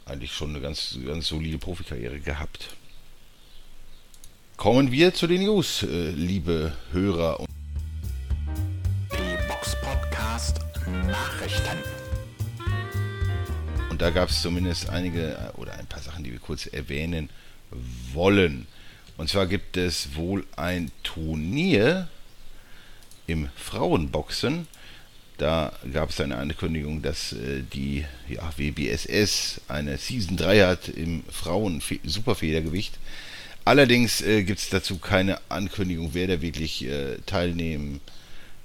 eigentlich schon eine ganz, ganz solide Profikarriere gehabt. Kommen wir zu den News, äh, liebe Hörer. Und Die Box Podcast Nachrichten. Und da gab es zumindest einige äh, oder ein paar Sachen, die wir kurz erwähnen wollen. Und zwar gibt es wohl ein Turnier im Frauenboxen. Da gab es eine Ankündigung, dass äh, die ja, WBSS eine Season 3 hat im Frauen-Superfedergewicht. Allerdings äh, gibt es dazu keine Ankündigung, wer da wirklich äh, teilnehmen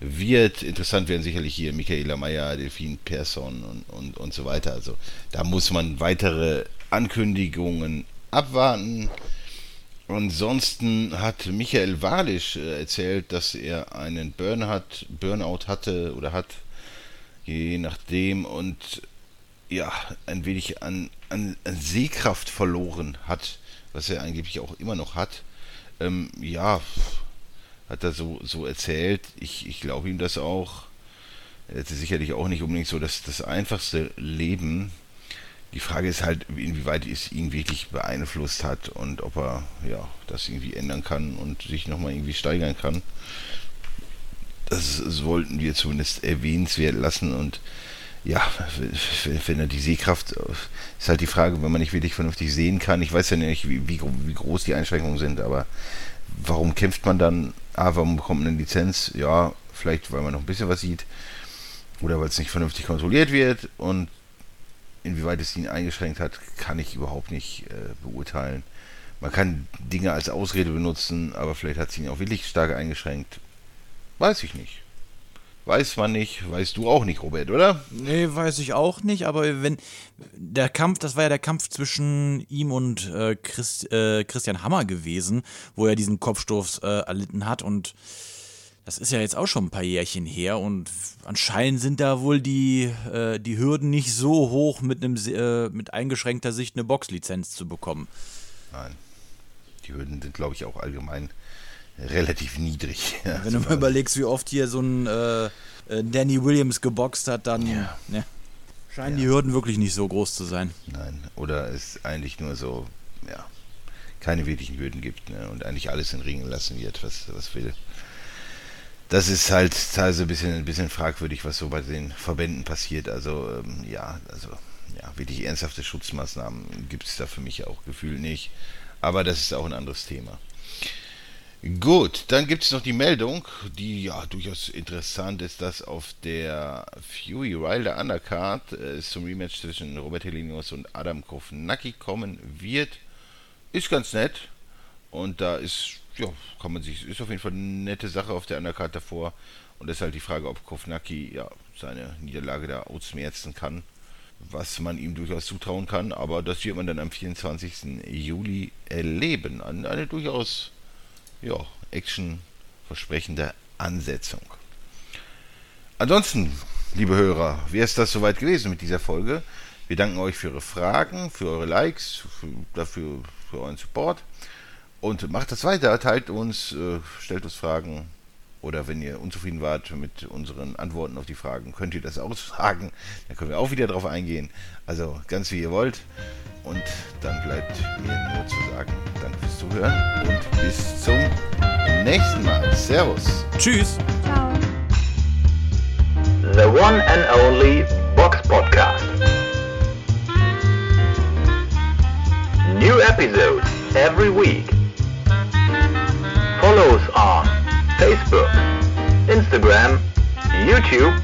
wird. Interessant werden sicherlich hier Michaela Mayer, Delphine Persson und, und, und so weiter. Also da muss man weitere Ankündigungen abwarten. Ansonsten hat Michael Walisch äh, erzählt, dass er einen Burnout, Burnout hatte oder hat, je nachdem, und ja, ein wenig an, an, an Sehkraft verloren hat, was er angeblich auch immer noch hat. Ähm, ja, hat er so, so erzählt. Ich, ich glaube ihm das auch. Er hatte sicherlich auch nicht unbedingt so das, das einfachste Leben. Die Frage ist halt, inwieweit es ihn wirklich beeinflusst hat und ob er ja das irgendwie ändern kann und sich nochmal irgendwie steigern kann. Das, das wollten wir zumindest erwähnenswert lassen und ja, wenn- er die Sehkraft, ist halt die Frage, wenn man nicht wirklich vernünftig sehen kann. Ich weiß ja nicht, wie, wie, wie groß die Einschränkungen sind, aber warum kämpft man dann? Ah, warum bekommt man eine Lizenz? Ja, vielleicht, weil man noch ein bisschen was sieht oder weil es nicht vernünftig kontrolliert wird und inwieweit es ihn eingeschränkt hat, kann ich überhaupt nicht äh, beurteilen. Man kann Dinge als Ausrede benutzen, aber vielleicht hat es ihn auch wirklich stark eingeschränkt. Weiß ich nicht. Weiß man nicht, weißt du auch nicht, Robert, oder? Nee, weiß ich auch nicht, aber wenn der Kampf, das war ja der Kampf zwischen ihm und äh, Chris, äh, Christian Hammer gewesen, wo er diesen Kopfstoß äh, erlitten hat und das ist ja jetzt auch schon ein paar Jährchen her und anscheinend sind da wohl die, äh, die Hürden nicht so hoch, mit, einem, äh, mit eingeschränkter Sicht eine Boxlizenz zu bekommen. Nein. Die Hürden sind, glaube ich, auch allgemein relativ niedrig. Ja, Wenn du mal überlegst, wie oft hier so ein äh, äh, Danny Williams geboxt hat, dann Ja. ne, scheinen die Hürden wirklich nicht so groß zu sein. Nein, oder es eigentlich nur so, ja, keine wirklichen Hürden gibt ne? und eigentlich alles in Ringen lassen wird, was, was will. Das ist halt teilweise ein bisschen, ein bisschen fragwürdig, was so bei den Verbänden passiert. Also, ähm, ja, also, ja, wirklich ernsthafte Schutzmaßnahmen gibt es da für mich auch Gefühl nicht. Aber das ist auch ein anderes Thema. Gut, dann gibt es noch die Meldung, die ja durchaus interessant ist, dass auf der Fury Wilder Undercard äh, es zum Rematch zwischen Robert Helenius und Adam Kovnacki kommen wird. ist ganz nett. Und da ist, ja, kann man sich, ist auf jeden Fall eine nette Sache auf der Undercard davor. Und halt die Frage, ob Kovnacki ja seine Niederlage da ausmerzen kann, was man ihm durchaus zutrauen kann. Aber das wird man dann am 24. Juli erleben. Eine durchaus ja, actionversprechende Ansetzung. Ansonsten, liebe Hörer, wäre es das soweit gewesen mit dieser Folge. Wir danken euch für eure Fragen, für eure Likes, für, dafür für euren Support. Und macht das weiter, teilt uns, äh, stellt uns Fragen. Oder wenn ihr unzufrieden wart mit unseren Antworten auf die Fragen, könnt ihr das auch sagen. Dann können wir auch wieder darauf eingehen. Also ganz wie ihr wollt. Und dann bleibt mir nur zu sagen, danke fürs Zuhören und bis zum nächsten Mal. Servus. Tschüss. Ciao. The one and only Box Podcast. New episodes every week. Follow us on Facebook, Instagram, YouTube,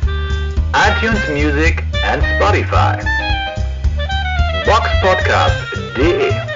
iTunes Music and Spotify. Box Boxpodcast.de